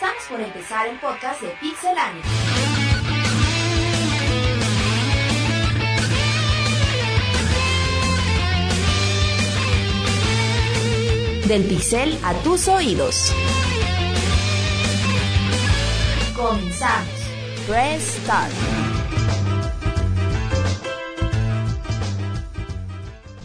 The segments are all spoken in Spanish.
Estamos por empezar el podcast de Pixelania. Del pixel a tus oídos. Comenzamos. Press Start.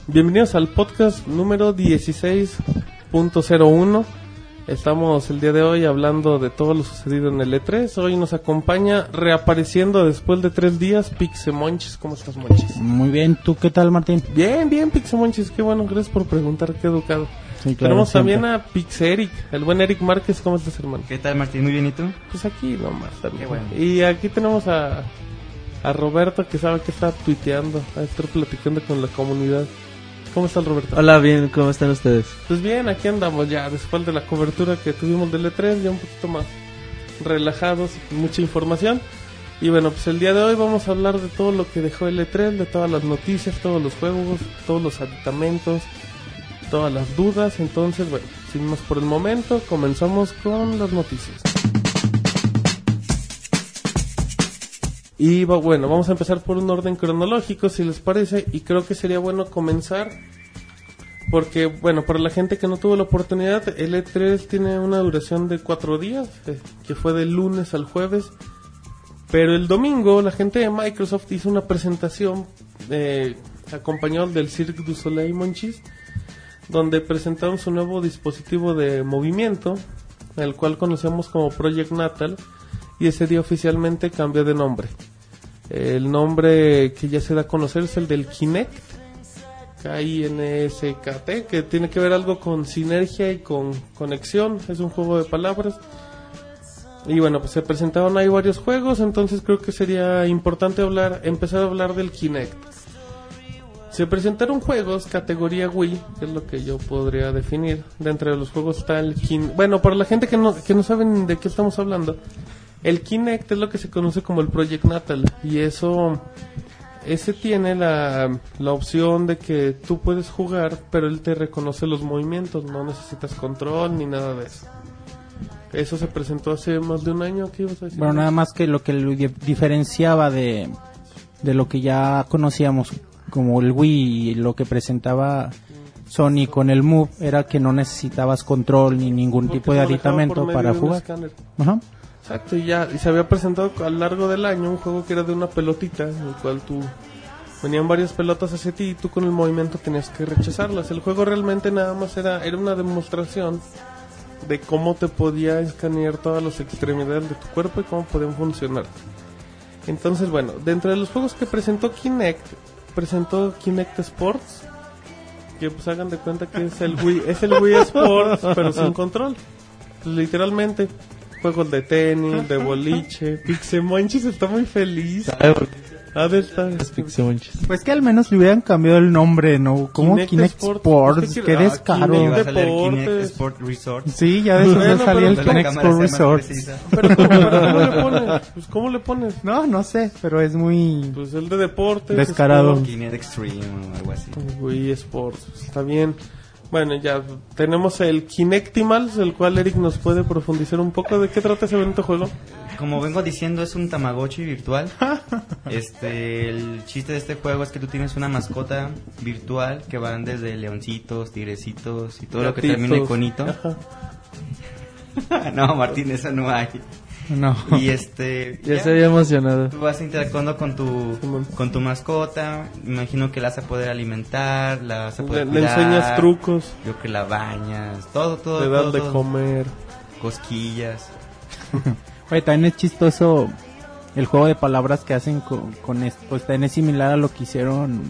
Bienvenidos al podcast número 16.01. Estamos el día de hoy hablando de todo lo sucedido en el E3. Hoy nos acompaña, reapareciendo después de tres días, Pixemonchis. ¿Cómo estás, Monchis? Muy bien, ¿tú qué tal, Martín? Bien, bien, Pixemonchis. Qué bueno, gracias por preguntar, qué educado. Sí, claro, Tenemos siempre. también a Pixeric, el buen Eric Márquez. ¿Cómo estás, hermano? ¿Qué tal, Martín? Muy bien, ¿y tú? Pues aquí nomás también. Qué bueno. Y aquí tenemos a, a Roberto, que sabe que está tuiteando, a estar platicando con la comunidad. ¿Cómo está el Roberto? Hola, bien, ¿cómo están ustedes? Pues bien, aquí andamos ya, después de la cobertura que tuvimos del E3, ya un poquito más relajados, mucha información. Y bueno, pues el día de hoy vamos a hablar de todo lo que dejó el E3, de todas las noticias, todos los juegos, todos los aditamentos, todas las dudas. Entonces, bueno, sin más por el momento, comenzamos con las noticias. Y bueno, vamos a empezar por un orden cronológico, si les parece, y creo que sería bueno comenzar porque, bueno, para la gente que no tuvo la oportunidad, el E3 tiene una duración de cuatro días, eh, que fue del lunes al jueves. Pero el domingo la gente de Microsoft hizo una presentación eh, acompañado del Cirque du Soleil Monchis, donde presentaron su nuevo dispositivo de movimiento, el cual conocemos como Project Natal, y ese día oficialmente cambió de nombre. El nombre que ya se da a conocer es el del Kinect, K-I-N-S-K-T, que tiene que ver algo con sinergia y con conexión, es un juego de palabras. Y bueno, pues se presentaron ahí varios juegos, entonces creo que sería importante hablar, empezar a hablar del Kinect. Se presentaron juegos categoría Wii, que es lo que yo podría definir. Dentro de los juegos está el Kinect. Bueno, para la gente que no, que no saben de qué estamos hablando, el Kinect es lo que se conoce como el Project Natal. Y eso, ese tiene la, la opción de que tú puedes jugar, pero él te reconoce los movimientos, no necesitas control ni nada de eso. Eso se presentó hace más de un año, ¿qué ibas a decir? Bueno, nada más que lo que lo di- diferenciaba de, de lo que ya conocíamos como el Wii y lo que presentaba Sony con el Move era que no necesitabas control ni ningún Porque tipo de aditamento para jugar. Ajá. Exacto, y ya y se había presentado a lo largo del año un juego que era de una pelotita, en el cual tú venían varias pelotas hacia ti y tú con el movimiento tenías que rechazarlas. El juego realmente nada más era era una demostración de cómo te podía escanear todas las extremidades de tu cuerpo y cómo podían funcionar. Entonces, bueno, dentro de los juegos que presentó Kinect, presentó Kinect Sports, que pues hagan de cuenta que es el Wii, es el Wii Sports, pero sin control. Literalmente, juegos de tenis, de boliche, Pixemonchis está muy feliz. Ha de estar. Pues que al menos le hubieran cambiado el nombre, ¿no? Como Kinect Kinect, Sports. Sports, Es que qué ah, descaro. Kinect a. Kinect Sport Resort. Sí, ya después Bueno, salía pero el Kinect más Resort. Pero, ¿cómo, pero ¿cómo le pones? Pues, ¿cómo le pones? No, no sé, pero es muy... Pues el de deportes. Descarado. Kinect Extreme o algo así. Wii Sports, está bien. Bueno, ya tenemos el Kinectimals, el cual Eric nos puede profundizar un poco de qué trata ese bonito juego. Como vengo diciendo, es un Tamagotchi virtual. Este, el chiste de este juego es que tú tienes una mascota virtual que van desde leoncitos, tigrecitos y todo lo que termine con hito. No, Martín, eso no hay. No. Y este, Ya ya, se había emocionado. tú vas interactuando con tu con tu mascota. Imagino que la vas a poder alimentar, la vas a Le, poder le cuidar, enseñas trucos, Yo que la bañas, todo, todo, le das de todo. comer. cosquillas. Oye, también es chistoso el juego de palabras que hacen con, con esto. Pues también es similar a lo que hicieron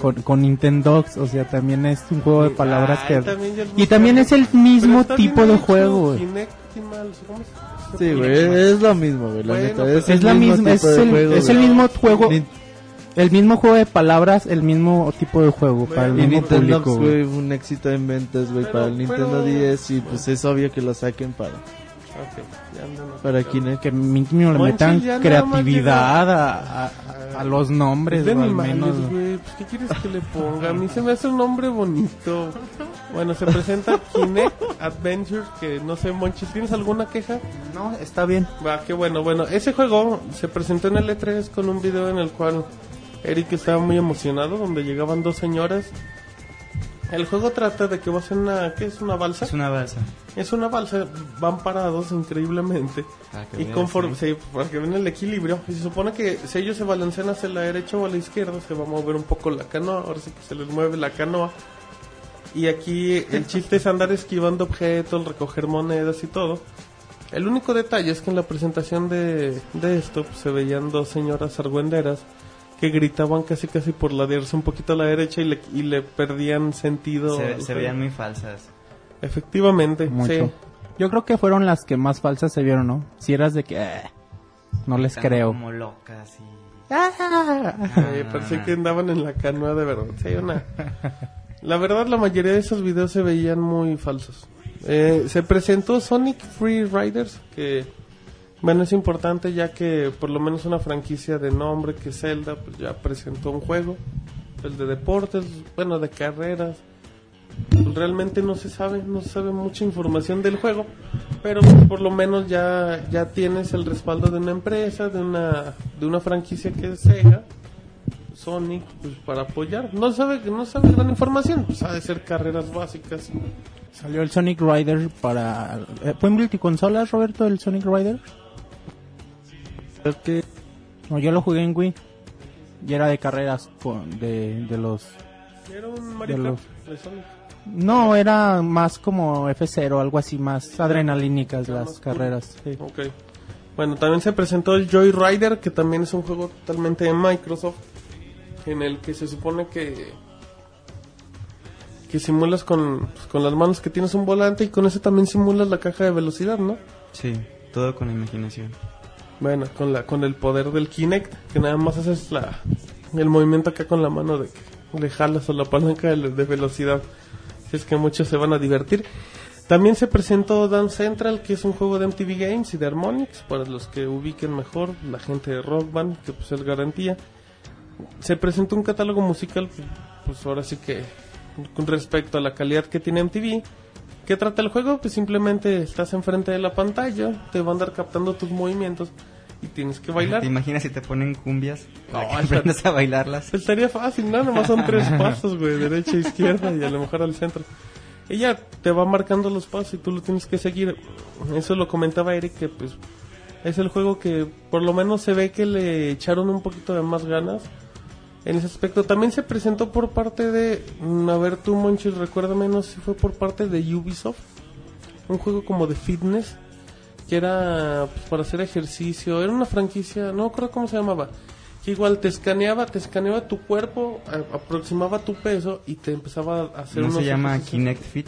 con, con Nintendo. O sea, también es un juego de palabras Ay, que... también es Y también es el mismo tipo de juego. Kinectimals, ¿cómo se- Sí, güey, es lo mismo, güey, la Bueno, neta. pero Es, Es el la mismo misma, es el, juego, es el güey. mismo juego, Nin- el mismo juego de palabras, el mismo tipo de juego para el Bueno, Y mismo Nintendo, público. güey, güey. un éxito en ventas, güey, Pero- para el Nintendo pero- 10 y pues es obvio que lo saquen para, Ok, ya para Kinect. Que mínimo le metan creatividad a, a- a los nombres, o al menos. güey. Pues, ¿qué quieres que le ponga? A mí se me hace un nombre bonito. Bueno, se presenta Kinect Adventure, que no sé, Monchis, ¿tienes alguna queja? No, está bien. Va, qué bueno. Bueno, ese juego se presentó en el E3 con un video en el cual Eric estaba muy emocionado, donde llegaban dos señoras. El juego trata de que vas en una... ¿Qué es una balsa? Es una balsa. Es una balsa, van parados increíblemente. Que Y conforme, sí. sí, para que ven el equilibrio. Y se supone que si ellos se balancean hacia la derecha o a la izquierda, se va a mover un poco la canoa. Ahora sí que se les mueve la canoa. Y aquí el chiste es andar esquivando objetos, recoger monedas y todo. El único detalle es que en la presentación de, de esto pues, se veían dos señoras argüenderas que gritaban casi casi por ladearse un poquito a la derecha y le, y le perdían sentido. Se, veían muy falsas. Efectivamente, Mucho. sí. Yo creo que fueron las que más falsas se vieron, ¿no? Si eras de que... eh, no les Están creo. Como locas y... Eh, parecía que andaban en la canoa de verdad. Sí, una- La verdad, la mayoría de esos videos se veían muy falsos. Eh, se presentó Sonic Free Riders, que bueno, es importante ya que por lo menos una franquicia de nombre que Zelda pues ya presentó un juego, el de deportes, bueno, de carreras. Realmente no se sabe, no se sabe mucha información del juego, pero por lo menos ya ya tienes el respaldo de una empresa, de una de una franquicia que es Sega, Sonic, pues para apoyar. No sabe no sabe gran información, pues ha de ser carreras básicas. Salió el Sonic Rider para... eh, ¿Fue en multiconsolas, Roberto, el Sonic Rider? Que No, yo lo jugué en Wii. Y era de carreras con, de, de los... Era un Mario De Kart los- de Sonic. No, era más como F0, algo así, más adrenalínicas Era las más cool. carreras. sí. Ok. Bueno, también se presentó el Joy Rider, que también es un juego totalmente de Microsoft, en el que se supone que que simulas con, pues, con las manos que tienes un volante y con eso también simulas la caja de velocidad, ¿no? Sí, todo con la imaginación. Bueno, con la con el poder del Kinect, que nada más haces la el movimiento acá con la mano de que le jalas o la palanca de, de velocidad. Si es que muchos se van a divertir. También se presentó Dance Central, que es un juego de MTV Games y de Harmonix, para los que ubiquen mejor, la gente de Rock Band, que pues es garantía. Se presentó un catálogo musical, pues, ahora sí que con respecto a la calidad que tiene MTV. ¿Qué trata el juego? Pues simplemente estás enfrente de la pantalla, te va a andar captando tus movimientos y tienes que bailar. ¿Te imaginas si te ponen cumbias? Para No, que aprendas a bailarlas. Estaría fácil, ¿no? Nomás son tres pasos, güey, derecha, izquierda y a lo mejor al centro. Ella te va marcando los pasos y tú lo tienes que seguir. Eso lo comentaba Eric, que pues es el juego que por lo menos se ve que le echaron un poquito de más ganas en ese aspecto. También se presentó por parte de, mm, a ver tú Monchis, recuérdame, no sé si fue por parte de Ubisoft, un juego como de fitness, que era pues, para hacer ejercicio, era una franquicia, no creo cómo se llamaba, que igual te escaneaba, te escaneaba tu cuerpo, a- aproximaba tu peso y te empezaba a hacer ¿No unos se llama ejercicios. Kinect Fit?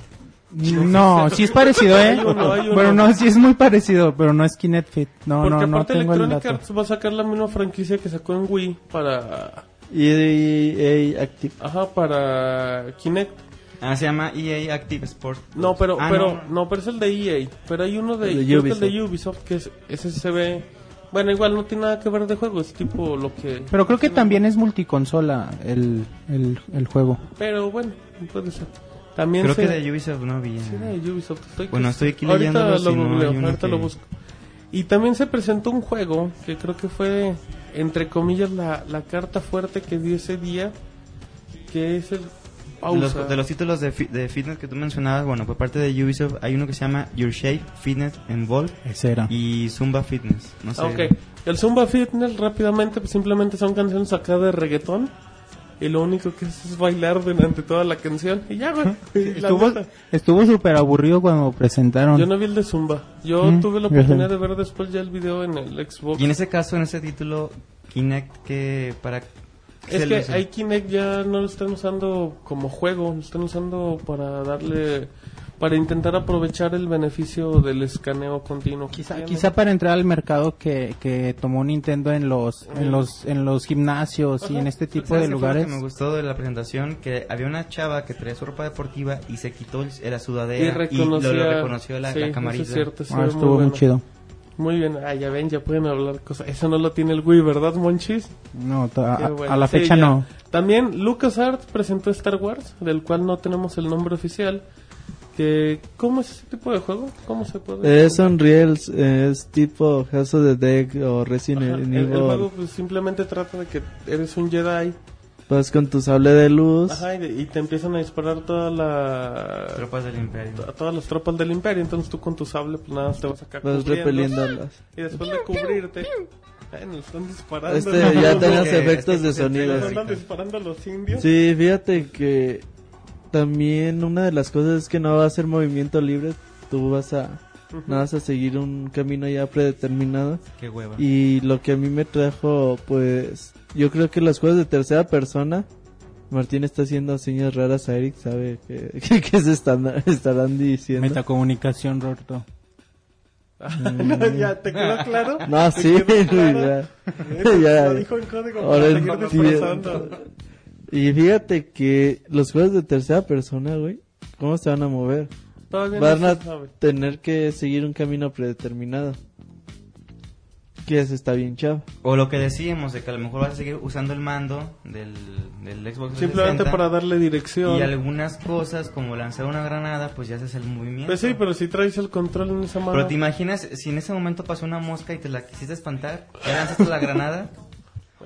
No, sí es parecido, ¿eh? Hay uno, hay uno. Pero no, sí es muy parecido, pero no es Kinect Fit. No, Porque no, no aparte tengo el Electronic dato. Arts va a sacar la misma franquicia que sacó en Wii para EA Active. ajá, para Kinect. Ah, se llama EA Active Sport. No, pero Ah, pero no. no. pero es el de EA, pero hay uno de, El de que el Ubisoft. de Ubisoft que es, ese se ve bueno, igual no tiene nada que ver de juego, es tipo lo que Pero creo que también es multiconsola el, el, el juego. Pero bueno, puede ser. También Creo se- que de Ubisoft no había. Sí, de Ubisoft. Estoy Bueno, que- estoy aquí ahorita leyéndolo, lo si no googleo, hay uno ahorita que- lo busco. Y también se presentó un juego que creo que fue, entre comillas, la, la carta fuerte que dio ese día, que es el De los, pausa. de los títulos de, fi- de fitness que tú mencionabas, bueno, por parte de Ubisoft hay uno que se llama Your Shape Fitness Involved Ese era. y Zumba Fitness. No sé. Ok. El Zumba Fitness rápidamente pues simplemente son canciones sacadas de reggaetón y lo único que es es bailar durante toda la canción y ya, güey. Estuvo estuvo súper aburrido cuando presentaron. Yo no vi el de Zumba. Yo Mm, tuve la oportunidad de ver después ya el video en el Xbox. Y en ese caso, en ese título, Kinect, que para... Es que hay Kinect ya no lo están usando como juego, lo están usando para darle, para intentar aprovechar el beneficio del escaneo continuo. Quizá, quizá para entrar al mercado que, que tomó Nintendo en los en los en los gimnasios y en este tipo ¿Sabes de fue lugares. Lo que me gustó de la presentación que había una chava que traía su ropa deportiva y se quitó la sudadera y, reconocía, lo, lo reconoció la, sí, la eso camarita. es cierto, se Ah, estuvo muy bueno. chido. Muy bien, ah, ya ven, ya pueden hablar cosas. Eso no lo tiene el Wii, ¿verdad, Monchis? No, a, bueno. a la Sí, fecha no. También LucasArts presentó Star Wars, del cual no tenemos el nombre oficial. Que, ¿Cómo es ese tipo de juego? ¿Cómo se puede? Es Unreal, es tipo House of the Dead o Resident Ajá, el, Evil. el juego pues, simplemente trata de que eres un Jedi Vas con tu sable de luz. ajá, y, y te empiezan a disparar toda la, Tropas del Imperio. a todas las tropas del imperio. Entonces tú con tu sable, pues nada, te vas acá Vas repeliéndolas. Y después de cubrirte, ay, nos están disparando. Este ya tenías efectos es que de sonido. andan disparando a los indios. Sí, fíjate que también una de las cosas es que no va a ser movimiento libre. Tú vas a, no vas a seguir un camino ya predeterminado. Qué hueva. Y lo que a mí me trajo, pues, yo creo que los juegos de tercera persona, Martín está haciendo señas raras a Eric, sabe que, que, que se están, estarán diciendo. Metacomunicación, Roberto. ya, ¿te quedó claro? No, ¿Te sí, quedó claro? ya. Ya. Lo dijo en código Ahora para entiendo. Y fíjate que los juegos de tercera persona, güey, ¿cómo se van a mover? Todavía Van no a sabe. tener que seguir un camino predeterminado. Que eso está bien chavo. O lo que decíamos, de que a lo mejor vas a seguir usando el mando del, del Xbox 360. Simplemente para darle dirección. Y algunas cosas, como lanzar una granada, pues ya haces el movimiento. Pues sí, pero si traes el control en esa mano. Pero te imaginas si en ese momento pasó una mosca y te la quisiste espantar, ya lanzaste la granada.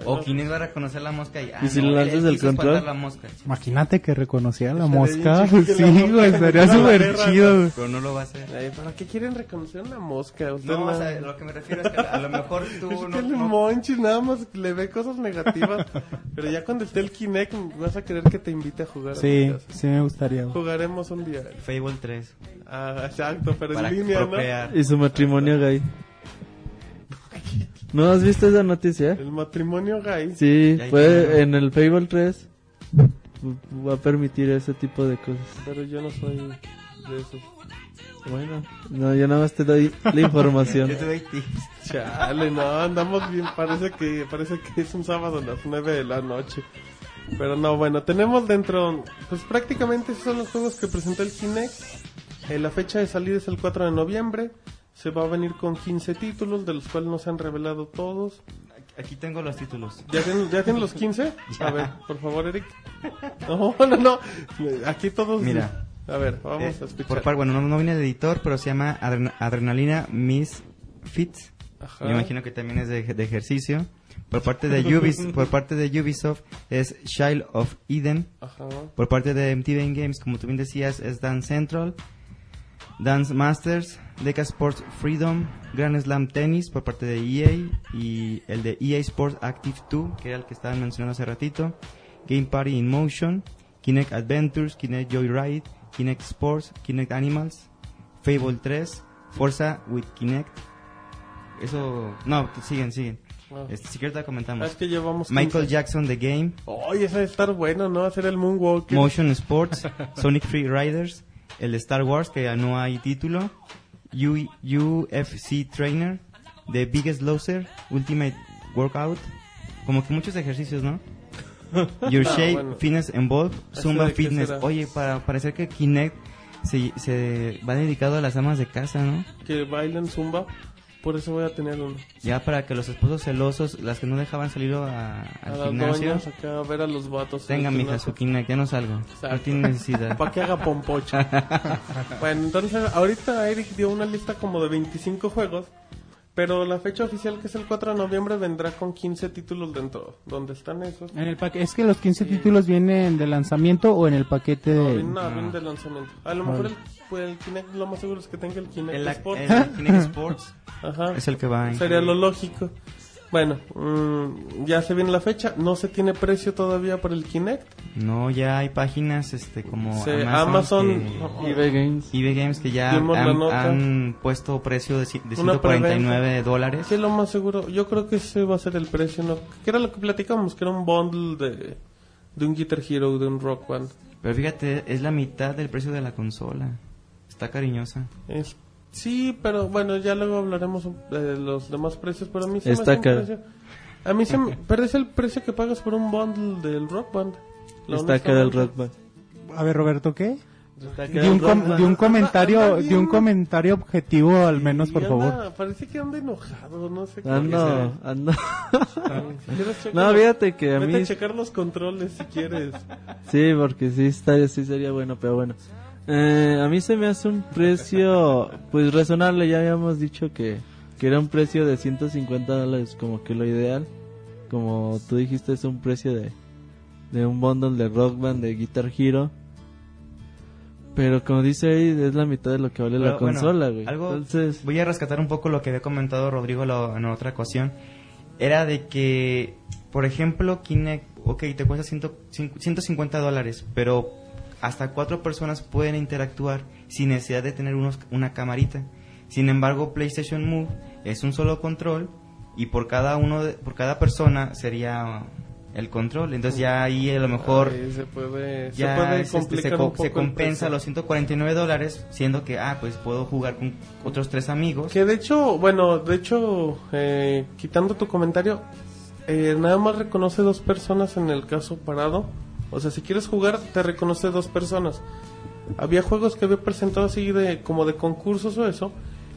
O Kinect va a reconocer la mosca y. Ah, ¿Y si no, le lanzas el quiso control? la mosca. Imagínate que reconocía la mosca. que Sí, güey, estaría súper chido. ¿no? güey. Pero no lo va a hacer. Ay, ¿Para qué quieren reconocer una mosca? Usted No, no- o sea, lo que me refiero es que a lo mejor tú Es no. que el no- Monchis nada más le ve cosas negativas. pero ya cuando esté el Kinect vas a querer que te invite a jugar. a Sí, casa. sí me gustaría. güey. Jugaremos un día. Fable 3. Ah, exacto, pero Para en línea, procrear. Y su matrimonio gay. ¿No has visto esa noticia? ¿no? El matrimonio gay. Sí, fue en el Fable 3. Va a permitir ese tipo de cosas. Pero yo no soy de esos. Bueno, no, yo nada más te doy la información. Yo te doy tips. Chale, no, andamos bien. Parece que, parece que es un sábado a las 9 de la noche. Pero no, bueno, tenemos dentro, pues prácticamente esos son los juegos que presentó el Kinect. Eh, la fecha de salida es el 4 de noviembre. Se va a venir con 15 títulos, de los cuales no se han revelado todos. Aquí tengo los títulos. ¿Ya tienen, ¿ya tienen los 15? A ver, por favor, Eric. No, no, no. Aquí todos. Mira. A ver, vamos Eh, a escuchar. por par- bueno, no, no viene de editor, pero se llama Adren- Adrenalina Miss Fits. Ajá. Me imagino que también es de, de ejercicio. Por parte de Ubis, por parte de Ubisoft es Child of Eden. Ajá. Por parte de MTV Games, como tú bien decías, es Dance Central, Dance Masters, Deca Sports Freedom, Grand Slam Tennis por parte de EA y el de EA Sports Active 2, que era el que estaban mencionando hace ratito, Game Party in Motion, Kinect Adventures, Kinect Joyride, Kinect Sports, Kinect Animals, Fable 3, Forza with Kinect. Eso, no, siguen, siguen. Ah. Este, si quieres comentamos. es que llevamos. Michael 15. Jackson The Game, Oye, ese debe estar bueno, ¿no? Hacer el Moonwalker. Motion Sports, Sonic Free Riders, el Star Wars, que ya no hay título, U- UFC Trainer, The Biggest Loser, Ultimate Workout, como que muchos ejercicios, ¿no? Your Ah, Shape, bueno. Fitness Involved, ¿Ese Zumba Fitness. Oye, para parecer que Kinect se, se va dedicado a las amas de casa, ¿no? que bailan zumba. Por eso voy a tener uno. Ya para que los esposos celosos, las que no dejaban salir a- al las gimnasio, doñas acá a ver a los vatos. tengan mija su Kinect, ya no salgo. No tiene necesidad. Para que haga pompocho. bueno, entonces ahorita Eric dio una lista como de 25 juegos. Pero la fecha oficial, que es el 4 de noviembre, vendrá con 15 títulos dentro. ¿Dónde están esos? En el paque- es que los 15 títulos vienen de lanzamiento o en el paquete No, de... vienen- no, vienen de lanzamiento. A lo mejor el, pues, el Kinect, lo más seguro es que tenga el Kinect El, Sport. el Kinect Sports Ajá. es el que va Sería lo lógico. Bueno, mm, ya se viene la fecha. No se tiene precio todavía por el Kinect. No, ya hay páginas este como Se- Amazon, Amazon- que- eBay Games. eBay Games que ya han, puesto precio de, de Una 149 dólares. Sí, lo más seguro. Yo creo que ese va a ser el precio, ¿no? Que era lo que platicamos, que era un bundle de, de un Guitar Hero, de un Rock Band. Pero fíjate, es la mitad del precio de la consola. Está cariñosa. Es, sí, pero bueno, ya luego hablaremos de los demás precios, pero a mí se me hace un caro. precio... A mí se me... Pero es el precio que pagas por un bundle del Rock Band. Está acá del. Rock Band. A ver, Roberto, ¿qué? De un, com- de un comentario, Anda de un comentario objetivo al menos, por anda- favor. Parece que anda enojado, no sé qué. Ando, ando. Si No, los- fíjate que a Vete mí a checar los controles si quieres. Sí, porque sí, está, sí sería bueno, pero bueno. Eh, a mí se me hace un precio, pues razonable, ya habíamos dicho que, que era un precio de 150 dólares como que lo ideal. Como tú dijiste, es un precio de, de un bundle de Rock Band, de Guitar Hero. Pero como dice ahí, es la mitad de lo que vale la Pero, consola, güey. Entonces, Voy a rescatar un poco lo que había comentado Rodrigo lo- en otra ocasión. Era de que, por ejemplo, Kinect, ok, te cuesta ciento- cin- 150 dólares, pero hasta cuatro personas pueden interactuar sin necesidad de tener unos, una camarita. Sin embargo, PlayStation Move es un solo control y por cada uno, de- por cada persona sería el control. Entonces ya ahí a lo mejor Ay, se puede, ya se puede este, se, co- se compensa los 149 dólares, siendo que, ah, pues puedo jugar con otros tres amigos. Que de hecho, bueno, de hecho, eh, quitando tu comentario, eh, nada más reconoce dos personas en el caso parado. O sea, si quieres jugar, te reconoce dos personas. Había juegos que había presentado así de como de concursos o eso.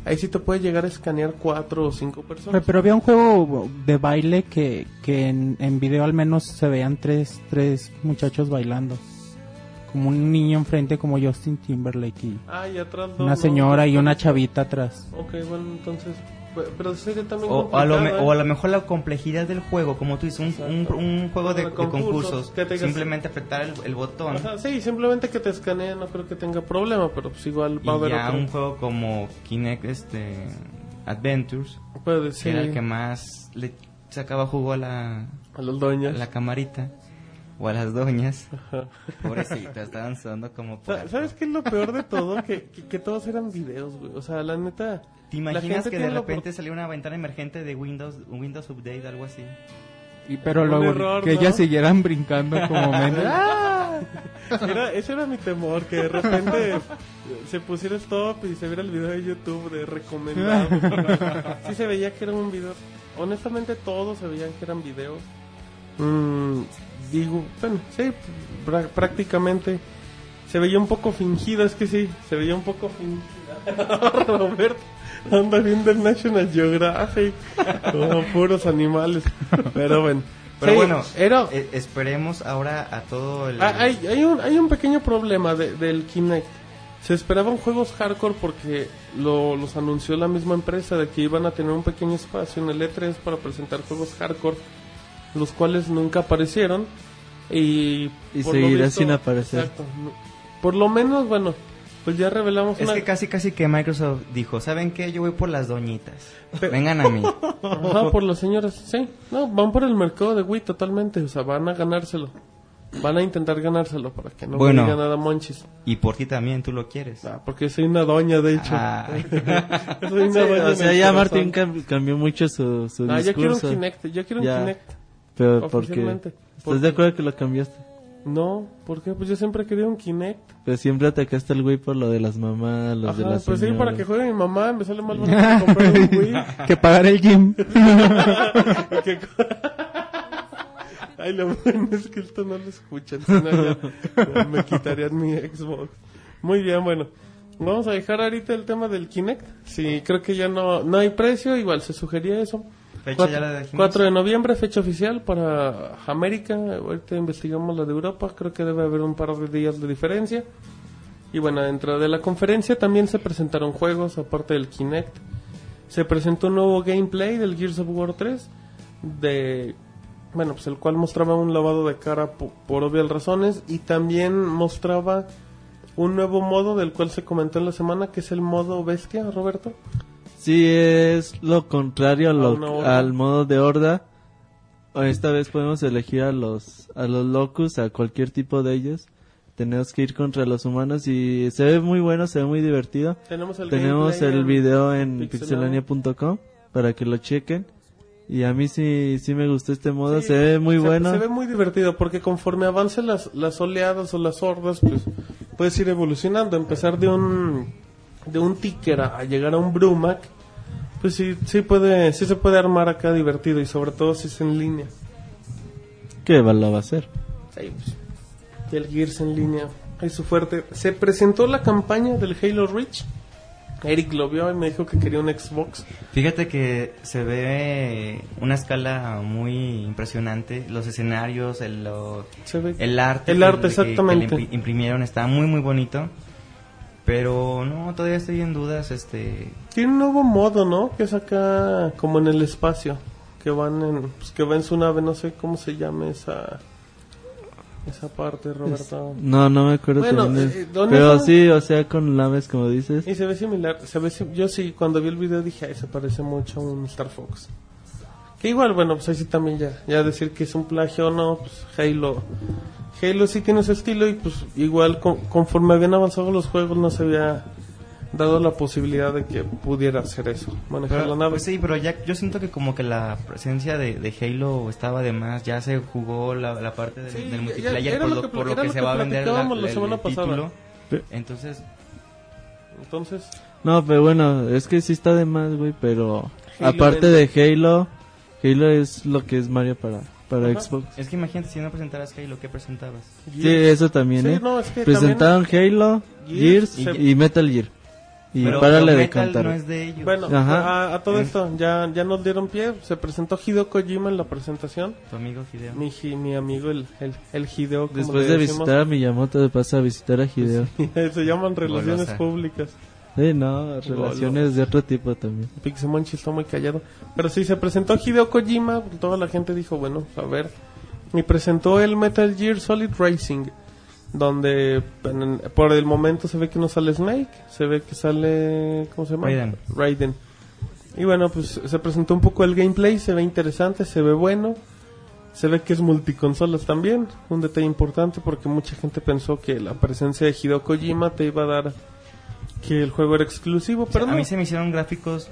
Ahí sí te puede llegar a escanear cuatro o cinco personas. pero había un juego de baile que, que en, en video al menos se veían tres, tres muchachos bailando. Como un niño enfrente como Justin Timberlake y Ah, y atrás dos, una ¿no? señora y una chavita atrás. Ok, bueno, entonces, pero sería también O, a lo, me- o a ¿eh? lo mejor la complejidad del juego, como tú dices, un, un, un juego de, De de concursos, concursos, que te digas- simplemente apretar el, el botón. Ajá, sí, simplemente que te escanee no creo que tenga problema, pero pues igual y va a haber ya otro. un juego como Kinect este, Adventures, Puede que ser era el que más le sacaba jugo a la, a los a la camarita o a las doñas. Pobrecitas, estaban sudando como... ¿Sabes qué es lo peor de todo? que, que, que todos eran videos, güey. O sea, la neta. ¿Te imaginas que de repente salió una ventana emergente de Windows, un Windows Update, algo así? Y pero Un luego error, que ¿no? ellas siguieran brincando como men- ¡Ah! Era, ese era mi temor, que de repente se pusiera stop y se viera el video de YouTube de recomendado. sí se veía que era un video. Honestamente, todos se veían que eran videos. Mm, digo, bueno, sí, prá- prácticamente. Se veía un poco fingido, es que sí, se veía un poco fingido. Roberto anda viendo el National Geographic. Oh, puros animales. Pero bueno. Pero Sí, bueno, era, eh, esperemos ahora a todo el... Ah, hay, hay, un, hay un pequeño problema de- del Kinect. Se esperaban juegos hardcore porque lo, los anunció la misma empresa de que iban a tener un pequeño espacio en el E3 para presentar juegos hardcore, los cuales nunca aparecieron. Y, Y por lo seguirá visto- sin aparecer. Exacto. Por lo menos, bueno, pues ya revelamos Es una... que casi casi que Microsoft dijo, ¿saben qué? Yo voy por las doñitas. Pe- Vengan a mí. Ajá, por las señoras, sí. No, van por el mercado de Wii totalmente, o sea, van a ganárselo. Van a intentar ganárselo para que no Bueno. diga nada monchis. Y por ti también, tú lo quieres. Ah, porque soy una doña, de hecho. Ay. soy una Sí, doña o sea, ya corazón. Martín cam- cambió mucho su, su Ah, yo quiero un discurso. Kinect, yo quiero un Ya. Kinect. Pero porque. ¿Estás Porque- de acuerdo que lo cambiaste? No, ¿por qué? Pues yo siempre he querido un Kinect. Pero siempre atacaste al güey por lo de las mamás, los de Ajá, las pues sí, señoras. para que juegue mi mamá, me sale más barato comprar un Wii. que pagar el gym. Ay, lo bueno es que esto no lo escuchan, si no ya me quitarían mi Xbox. Muy bien, bueno. Vamos a dejar ahorita el tema del Kinect. Sí, creo que ya no, no hay precio, igual se sugería eso. Fecha Cuatro- ya la dijimos. 4 de noviembre, fecha oficial para América. Ahorita investigamos la de Europa. Creo que debe haber un par de días de diferencia. Y bueno, dentro de la conferencia también se presentaron juegos, aparte del Kinect. Se presentó un nuevo gameplay del Gears of War 3. De, bueno, pues el cual mostraba un lavado de cara po- por obvias razones. Y también mostraba un nuevo modo del cual se comentó en la semana, que es el modo bestia, Roberto. Sí, es lo contrario a lo- al modo de horda. Esta vez podemos elegir a los a los locus, a cualquier tipo de ellos. Tenemos que ir contra los humanos y se ve muy bueno, se ve muy divertido. Tenemos el, Tenemos el video en Pixelania. pixelania.com para que lo chequen. Y a mí sí sí me gustó este modo, Sí, se ve muy se- bueno. Se ve muy divertido porque conforme avancen las, las oleadas o las hordas, pues puedes ir evolucionando. Empezar de un de un ticker a, a llegar a un Brumac, pues sí, sí puede, sí se puede armar acá divertido y sobre todo si es en línea. ¿Qué lo va a hacer? Sí, pues, y el Gears en línea es su fuerte. Se presentó la campaña del Halo Reach. Eric lo vio y me dijo que quería un Xbox. Fíjate que se ve una escala muy impresionante. Los escenarios, el, lo- Se ve- el arte, El arte, que- que le exactamente. impri- imprimieron está muy, muy bonito. Pero no, todavía estoy en dudas. Este, Tiene un nuevo modo, ¿no? Que es acá como en el espacio. Que van en, pues, que va en su nave, no sé cómo se llama esa esa parte, Roberto. No, no me acuerdo Bueno, también. eh, ¿dónde Pero está? sí, o sea, con naves, como dices. Y se ve similar, se ve sim- yo sí, cuando vi el video dije, ay, se parece mucho a un Star Fox. Que igual, bueno, pues ahí sí también ya, ya decir que es un plagio o no, pues Halo, Halo sí tiene ese estilo y pues igual con- conforme habían avanzado los juegos no se había dado la posibilidad de que pudiera hacer eso, manejar pero, la nave. pues sí, pero ya yo siento que como que la presencia de, de Halo estaba de más. Ya se jugó la, la parte del, Sí, del ya- multiplayer era por lo que por lo que se que va a vender la, la el- semana el pasada. título. Sí. Entonces, Entonces, No, pero bueno, es que sí está de más, güey, pero Halo aparte de Halo, Halo es lo que es Mario para, para Ajá. Xbox. es que imagínate si no presentaras Halo, ¿qué presentabas? Sí, eso también, Sí, ¿eh? no, es que Presentaron Halo, Gears, Gears, se- y, y Metal Gear. Y Pero- párale pero de Metal cantar. no es de ellos. Bueno, Ajá. a, a todo Eh. esto ya, ya nos dieron pie, se presentó Hideo Kojima en la presentación. tu amigo Fideo. Mi, mi amigo, el, el, el Hideo. como Después de decimos. visitar a Miyamoto, de paso a visitar a Hideo. Se llaman relaciones Golosa. públicas. Sí, no, relaciones de otro tipo también. Pixemonchi está muy callado. Pero sí, se presentó Hideo Kojima. Toda la gente dijo, bueno, a ver. Y presentó el Metal Gear Solid Racing. Donde en- por el momento se ve que no sale Snake. Se ve que sale. ¿Cómo se llama? Raiden. Raiden. Y bueno, pues se presentó un poco el gameplay. Se ve interesante, se ve bueno. Se ve que es multiconsolas también. Un detalle importante porque mucha gente pensó que la presencia de Hideo Kojima te iba a dar que el juego era exclusivo. O sea, Pero a mí se me hicieron gráficos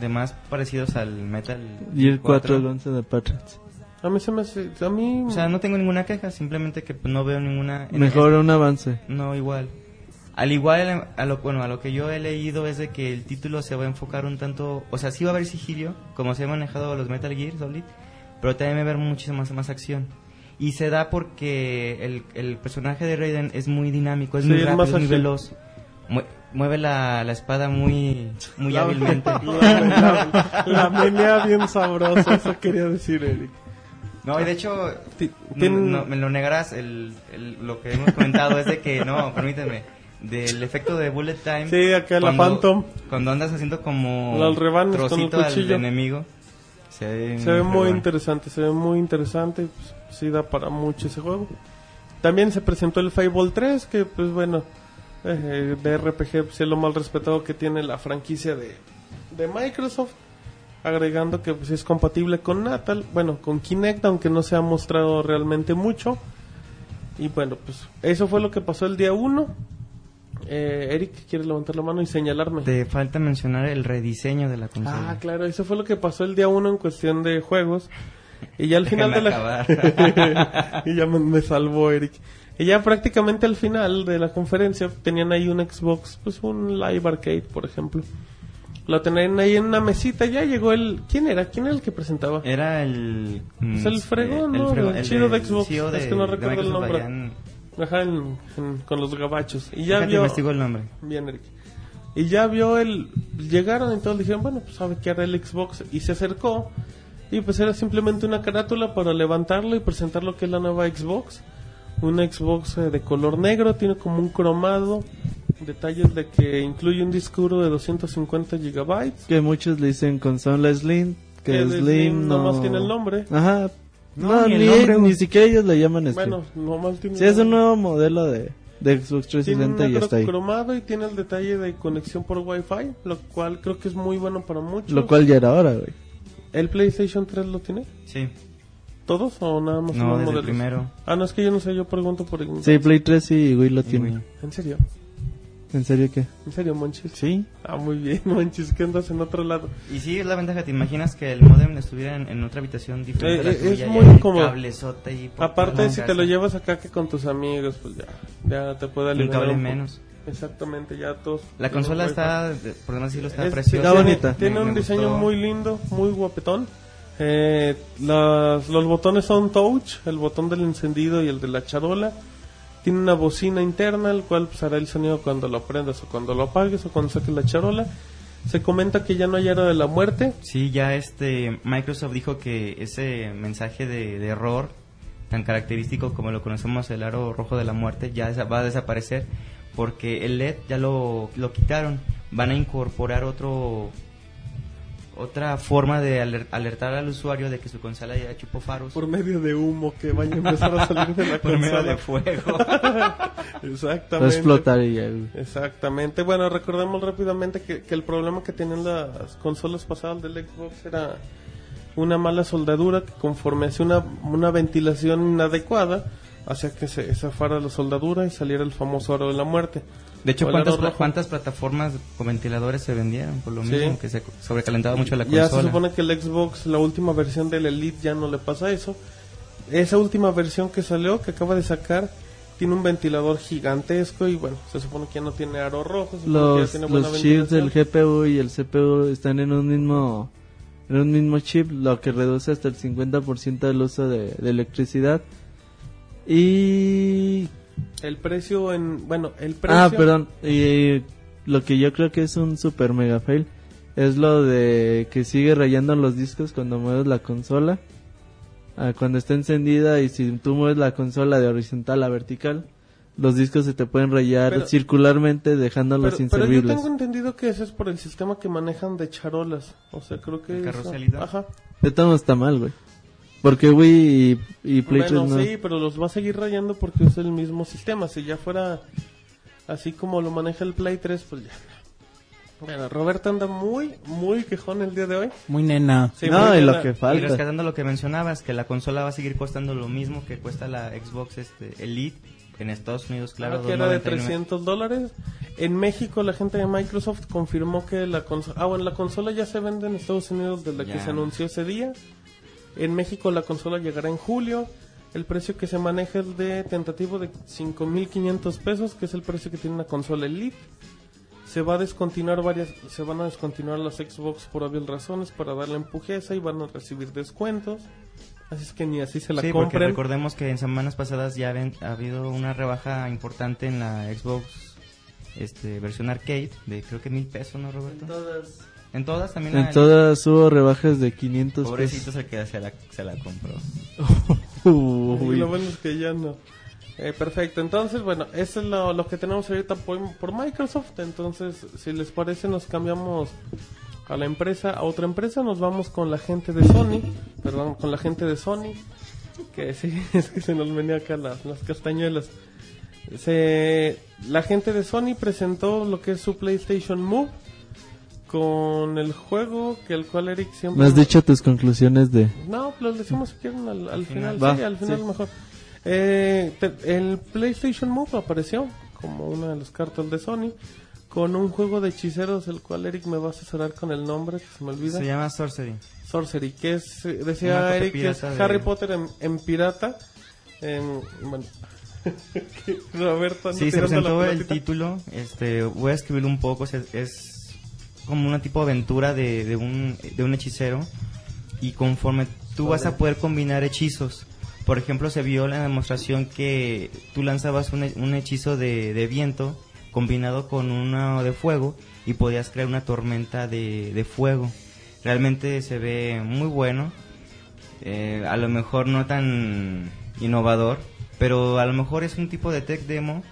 de más parecidos al Metal Y el 4 4. el 11 de Patriots. A mí se me hace, a mí O sea, no tengo ninguna queja, simplemente que pues, no veo ninguna... en- Mejor un avance. No, igual. Al igual, a lo, bueno, a lo que yo he leído es de que el título se va a enfocar un tanto... O sea, sí va a haber sigilio, como se han manejado los Metal Gear Solid, pero también va a haber muchísima más, más acción. Y se da porque el, el personaje de Raiden es muy dinámico, es Sí, muy es rápido, más es muy veloz. Mue- mueve la, la espada muy, muy La- hábilmente. La, la- menea bien sabrosa, eso quería decir Eric. No, y de hecho, no, me lo negarás, el, el- lo que hemos comentado es de que, no, permíteme, del efecto de Bullet Time. Sí, acá la Phantom. Cuando andas haciendo como Los rebanes con el trocito al enemigo, se ve, Se ve muy interesante, se ve muy interesante, pues, sí da para mucho ese juego. También se presentó el Fable 3, que pues bueno, eh, de RPG pues, es lo más respetado que tiene la franquicia de, de Microsoft. Agregando que pues, es compatible con Natal, bueno, con Kinect, aunque no se ha mostrado realmente mucho. Y bueno, pues eso fue lo que pasó el día 1. Eh, Eric, ¿quiere levantar la mano y señalarme? Te falta mencionar el rediseño de la consola. Ah, claro, eso fue lo que pasó el día 1 en cuestión de juegos. Y ya al final de la... y ya me, me salvó Eric. Y ya prácticamente al final de la conferencia tenían ahí un Xbox, pues un Live Arcade, por ejemplo. Lo tenían ahí en una mesita, ya llegó el... ¿Quién era? ¿Quién era el que presentaba? Era el... Pues el mm, fregón, el ¿no? El chido de Xbox. CEO Es que no de recuerdo el nombre. Ajá, en- en- con los gabachos. Y ya Déjate vio... el nombre. Bien, Eric. Y ya vio el... Llegaron y todos dijeron, bueno, pues sabe que era el Xbox. Y se acercó. Y pues era simplemente una carátula para levantarlo y presentar lo que es la nueva Xbox. Una Xbox eh, de color negro, tiene como un cromado. Detalles de que incluye un disco duro de 250 gigabytes. Que muchos le dicen consola Slim. Que, Que Slim, Slim no. nomás tiene el nombre. Ajá. No, No, ni ni, el nombre, ni siquiera ellos le llaman Slim. Bueno, nomás tiene sí, es un nuevo modelo de, de Xbox Tiene 360 un y está ahí. cromado y tiene el detalle de conexión por Wi-Fi, lo cual creo que es muy bueno para muchos. Lo cual ya era ahora, güey. ¿El PlayStation 3 lo tiene? Sí. ¿Todos o nada más No, desde el primero. Ah, no, es que yo no sé, yo pregunto por... Sí, Play 3 y Wii lo Y tiene. Wii. ¿En serio? ¿En serio qué? ¿En serio, Monchis? Sí. Ah, muy bien, Monchis, que andas en otro lado. Y sí, es la ventaja. ¿Te imaginas que el modem estuviera en, en otra habitación diferente a la Eh, eh, tuya? es muy el cómodo. Aparte, si la te lo casa. llevas acá que con tus amigos, pues ya, ya te puede Un aliviar cable un menos. Exactamente, ya todos... La consola está, por demás decirlo, está Es- preciosa. Está bonita. Tiene Me- un me diseño gustó. muy lindo, muy guapetón. Eh, las- los botones son touch, el botón del encendido y el de la charola. Tiene una bocina interna, el cual pues, hará el sonido cuando lo prendas o cuando lo apagues o cuando saques la charola. Se comenta que ya no hay era de la muerte. Sí, ya este Microsoft dijo que ese mensaje de, de error tan característico como lo conocemos el aro rojo de la muerte ya va a desaparecer porque el LED ya lo, lo quitaron. Van a incorporar otro otra forma de aler- alertar al usuario de que su consola ya chupó faros Por medio de humo que vaya a empezar a salir de la por medio de fuego. Exactamente. explotar y ya, güey. Exactamente. Bueno, recordemos rápidamente que, que el problema que tenían las consolas pasadas del Xbox era una mala soldadura que conforme hacía una, una ventilación inadecuada hacía que se zafara la soldadura y saliera el famoso aro de la muerte. De hecho, ¿cuántas. ¿cuántas plataformas con ventiladores se vendieron? Por lo Sí. mismo, que se sobrecalentaba mucho la Ya consola. se supone que el Xbox, la última versión del Elite ya no le pasa eso. Esa última versión que salió, que acaba de sacar, tiene un ventilador gigantesco y bueno, se supone que ya no tiene aro rojo. se supone que ya Los, tiene buena los chips del. GPU y el CPU están en un mismo en un mismo chip, lo que reduce hasta el 50% el uso de, de electricidad. Y El precio en, bueno, el precio. Ah, perdón. Y lo que yo creo que es un super mega fail es lo de que sigue rayando los discos cuando mueves la consola. Ah, cuando está encendida y si tú mueves la consola de horizontal a vertical, los discos se te pueden rayar Pero- circularmente dejándolos Pero, pero yo inservibles. tengo entendido que eso es por el sistema que manejan de charolas. O sea, creo que. ¿El carruselito? Ajá. De modos está mal, güey. Porque Wii y, y Play 3 Bueno, no. sí, pero los va a seguir rayando porque es el mismo sistema. Si ya fuera así como lo maneja el Play 3, pues ya. Bueno, Roberto anda muy, muy quejón el día de hoy. Muy nena. Sí, no, muy y lo que Y falta. rescatando lo que mencionabas, que la consola va a seguir costando lo mismo que cuesta la Xbox este, Elite en Estados Unidos, claro. Claro, que era de 2.99. 300 dólares. En México la gente de Microsoft confirmó que la consola... Ah, bueno, la consola ya se vende en Estados Unidos desde que se anunció ese día. En México la consola llegará en julio. El precio que se maneja es de tentativo de 5.500 pesos, que es el precio que tiene una consola Elite. Se va a descontinuar varias, se van a descontinuar las Xbox por obvias razones para darle empujeza y van a recibir descuentos. Así es que ni así se la Sí, porque compren. recordemos que en semanas pasadas ya ven- ha habido una rebaja importante en la Xbox este, versión arcade de creo que mil pesos, ¿no, Roberto? En todas también. En la- todas hubo rebajas de 500 Pobrecito pesos. es el que se la, se la compró. Y Uy. lo bueno es que ya no. Eh, perfecto, entonces, bueno, eso es lo, lo que tenemos ahorita por, por Microsoft. Entonces, si les parece, nos cambiamos a la empresa, a otra empresa. Nos vamos con la gente de Sony, perdón, con la gente de Sony. Que sí, es que se nos venía acá las, las castañuelas. Se, la gente de Sony presentó lo que es su PlayStation Move con el juego que el cual Eric siempre Me has dicho tus conclusiones de... no, los decimos si quieren al, al final. Va, sí, al final sí. mejor. Eh, te- el PlayStation Move apareció como una de las cartas de Sony con un juego de hechiceros, el cual Eric me va a asesorar con el nombre, que se me olvida. Se llama Sorcery. Sorcery, que es, decía Eric, que es de- Harry Potter en, en pirata. En, bueno, Roberto Sí, se presentó el título. Este, voy a escribirlo un poco. Es, es como una tipo de aventura de, de, un, de un hechicero. Y conforme tú vas a poder combinar hechizos. Por ejemplo, se vio la demostración que tú lanzabas un, un hechizo de, de viento combinado con uno de fuego y podías crear una tormenta de, de fuego. Realmente se ve muy bueno. Eh, a lo mejor no tan innovador, pero a lo mejor es un tipo de tech demo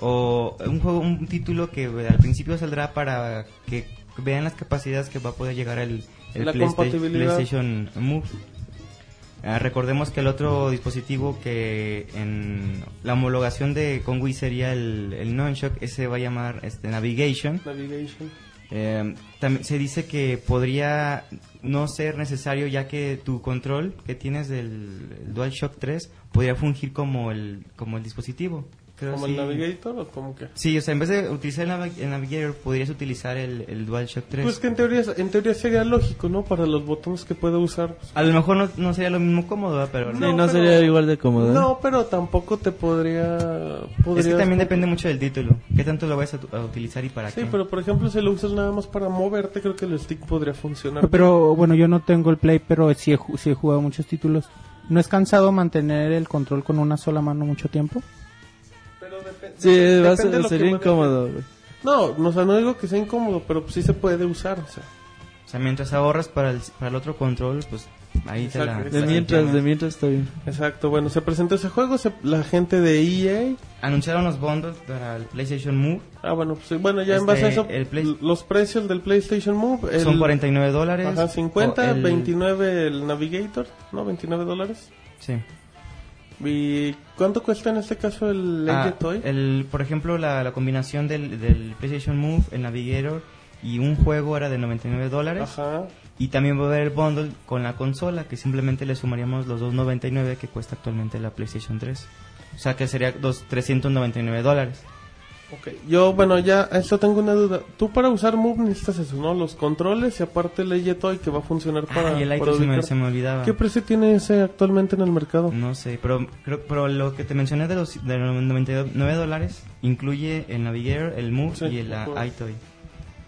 o un juego, un título que al principio saldrá para que vean las capacidades que va a poder llegar el, La. PlayStation Move. Ah, recordemos que el otro dispositivo que en la homologación de con Wii sería el, el Nunchuk, ese va a llamar este, Navigation. Navigation. Eh, también se dice que podría no ser necesario ya que tu control que tienes del el DualShock 3 podría fungir como el como el dispositivo. Creo Como sí. el Navigator o como que. Sí, o sea, en vez de utilizar el, Navi- el Navigator podrías utilizar el, el DualShock 3. Pues que en teoría, en teoría sería lógico, ¿no? Para los botones que puede usar. A lo mejor no, no sería lo mismo cómodo, pero Sí, No, no, pero- sería igual de cómodo. ¿eh? No, pero tampoco te podría... es que podrías- también depende mucho del título. ¿Qué tanto lo vas a, a utilizar y para Sí, qué? pero por ejemplo, si lo usas nada más para moverte, creo que el stick podría funcionar. Pero bueno, yo no tengo el Play, pero sí he, ju- sí he jugado muchos títulos. ¿No es cansado mantener el control con una sola mano mucho tiempo? Sí, depende va a de ser- sería incómodo, güey. No, no, o sea, no digo que sea incómodo, pero sí se puede usar, o sea. O sea, mientras ahorras para el, para el otro control, pues ahí te la... Exacto. De la mientras, de mientras está bien. Exacto, bueno, se presentó ese juego, se- la gente de EA Anunciaron los bundles para el PlayStation Move. Ah, bueno, pues bueno, ya en Este, base a eso, el Play- los precios del PlayStation Move. el- Son 49 dólares. Ajá, 50, O el- 29 el Navigator, ¿no? 29 dólares. Sí. ¿Y cuánto cuesta en este caso el Ah, Toy? el, por ejemplo, la, la combinación del, del PlayStation Move, el Navigator y un juego era de 99 dólares. Ajá. Y también va a haber el bundle con la consola, que simplemente le sumaríamos los 2.99 que cuesta actualmente la PlayStation 3. O sea que sería dos, 399 dólares. Ok, yo, bueno, ya, esto tengo una duda. Tú para usar Move necesitas eso, ¿no? Los controles y aparte el Legend Toy que va a funcionar para. ah, y el para se me, se me olvidaba. ¿Qué precio tiene ese actualmente en el mercado? No sé, pero, creo, pero lo que te mencioné de los, de los 99 dólares incluye el Navigator, el Move Sí, y el ah, iToy.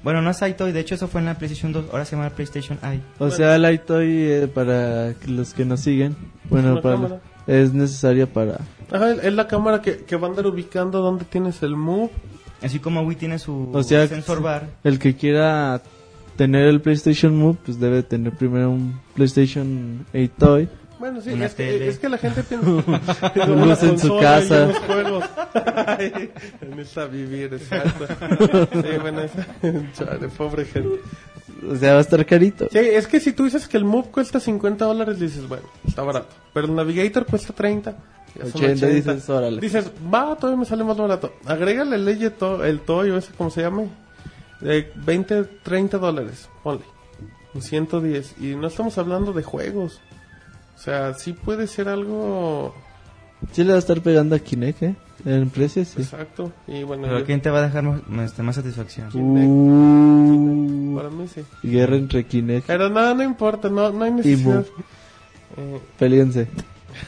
Bueno, no es iToy, de hecho eso fue en la PlayStation 2, ahora se llama PlayStation i. O sea, el iToy eh, para los que nos siguen, bueno, para cámara. Es necesaria para Ajá, es la cámara que, que va a andar ubicando donde tienes el Move. Así como Wii tiene su O sea, sensor bar. el que quiera tener el PlayStation Move, pues debe tener primero un PlayStation 8 Toy. Bueno, sí, es que, es que la gente piensa luz en su casa. Y unos juegos. Necesita vivir, exacto. Sí, bueno, es- chale, pobre gente. O sea, va a estar carito. Sí, es que si tú dices que el Move cuesta 50 dólares, dices, bueno, está barato. Pero el Navigator cuesta 30. ya son 80, dices, órale. Dices, va, todavía me sale más barato. Agrégale el Legend To- el Toy o ese, como se llame, de 20, 30 dólares, ponle. Un 110. Y no estamos hablando de juegos. O sea, sí puede ser algo Sí le va a estar pegando a Kinect, ¿eh? En precio, sí. exacto. Y bueno, Pero yo- ¿quién te va a dejar más, más- más satisfacción? Uh, para mí sí. guerra entre Kinect. Pero no, no importa, no, no hay necesidad. Eh, Peleense.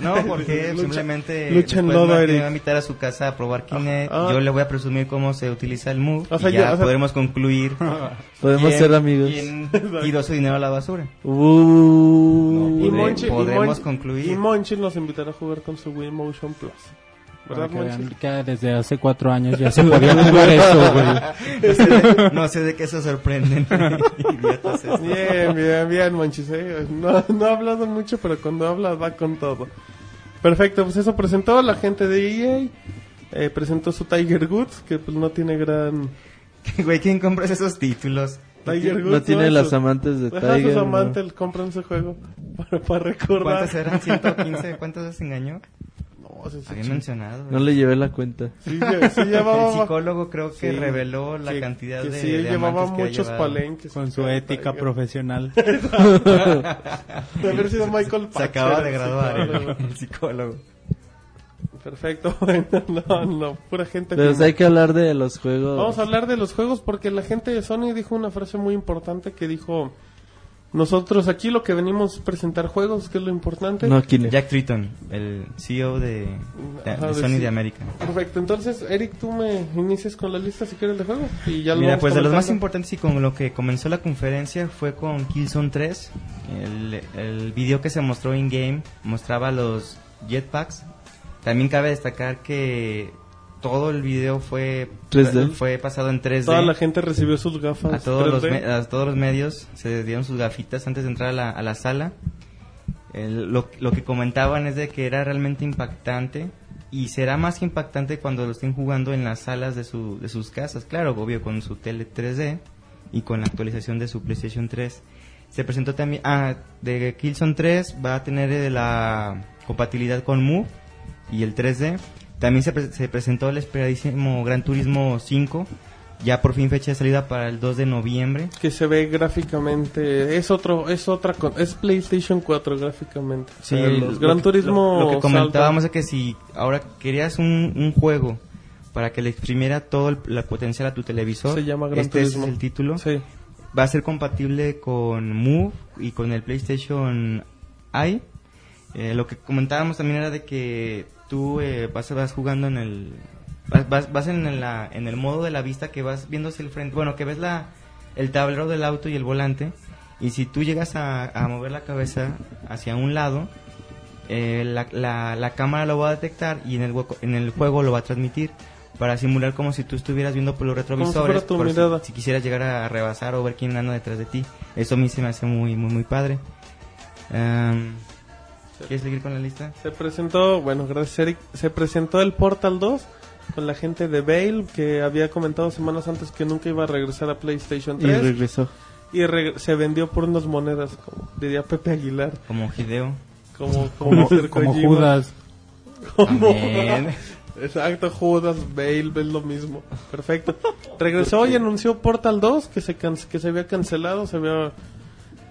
No, porque Lucha- simplemente lucha en después lodo, me- va a invitar a su casa a probar Kinect. Ah. Yo le voy a presumir cómo se utiliza el Move. O sea, y ya, o sea- podremos concluir. Podemos quién- ser amigos. quién tiró su dinero a la basura. Uh, y Pode- Monchi, y podremos Monchi- concluir. Y Monchi nos invitará a jugar con su Wii Motion Plus. Para ¿Verdad, que vean que desde hace cuatro años ya se podía jugar eso, güey. No sé, de, no sé de qué se sorprenden. Bien, bien, bien, Monchis. eh. No, no ha hablado mucho, pero cuando habla va con todo. Perfecto, pues eso presentó la gente de EA. eh, presentó su Tiger Woods, que pues no tiene gran... Güey, ¿quién compra esos títulos? Tiger Woods, no tiene las Sus- amantes de Tiger. sus ¿no? amantes compran ese juego para, para recordar. ¿Cuántas eran? ¿115? ¿Cuántas veces engañó? Sí, Había mencionado. No le llevé la cuenta. Sí, sí llevaba... El psicólogo creo que Sí, reveló la que- cantidad que de, sí, de llevaba que muchos palenques. Con su ética profesional. De haber sido Michael Se acaba Patcher, de graduar el, psicólogo. Perfecto, bueno, no, no, pura gente. Pero que- pues, hay que hablar de los juegos. Vamos a hablar de los juegos porque la gente de Sony dijo una frase muy importante que dijo, nosotros aquí lo que venimos a presentar juegos, que es lo importante. No, Kinect. Jack Triton, el CEO de, de- Ajá, de de Sony sí. de América. Perfecto, entonces Eric, tú me inicias con la lista si quieres de juegos y ya lo Mira, pues de los más importantes y con lo que comenzó la conferencia fue con Killzone 3. El, el video que se mostró in-game mostraba los jetpacks. También cabe destacar que todo el video fue, 3D. fue pasado en 3D. Toda la gente recibió sus gafas. a todos, los 3D. me- a todos los medios se dieron sus gafitas antes de entrar a la, a la sala. El- lo, lo que comentaban es de que era realmente impactante y será más que impactante cuando lo estén jugando en las salas de, su, de sus casas. Claro, obvio, con su tele 3D y con la actualización de su PlayStation 3. Se presentó también, ah, de Killzone 3 va a tener eh, la compatibilidad con Move y el 3D. También se, pre- se presentó el esperadísimo Gran Turismo 5, ya por fin fecha de salida para el 2 de noviembre. Que se ve gráficamente, es otro, es otra, es PlayStation 4 gráficamente. Sí, los Gran que- Turismo. Lo, lo que comentábamos es que si ahora querías un, un juego para que le exprimiera todo el la potencial a tu televisor, Se llama Gran este Turismo. es el título. Sí. Va a ser compatible con Move y con el PlayStation Eye. Eh, lo que comentábamos también era de que tú eh, vas, vas jugando en el vas, vas, vas en, la, en el modo de la vista que vas viendo hacia el frente, bueno, que ves la el tablero del auto y el volante y si tú llegas a, a mover la cabeza hacia un lado eh, la, la, la cámara lo va a detectar y en el, hueco- en el juego lo va a transmitir para simular como si tú estuvieras viendo por los retrovisores tu por si- si, quisieras llegar a rebasar o ver quién anda detrás de ti. Eso a mí se me hace muy, muy, muy padre. Em, ¿Quieres seguir con la lista? Se presentó, bueno, gracias Eric, se presentó el Portal 2 con la gente de Bale que había comentado semanas antes que nunca iba a regresar a PlayStation Y 3 regresó. y, reg- se vendió por unas monedas, como diría Pepe Aguilar, Como Hideo. como como, Como. Judas. Como- También. Exacto, Judas, Bale, es lo mismo. Perfecto. Regresó y anunció Portal 2 que se can- que se había cancelado, se había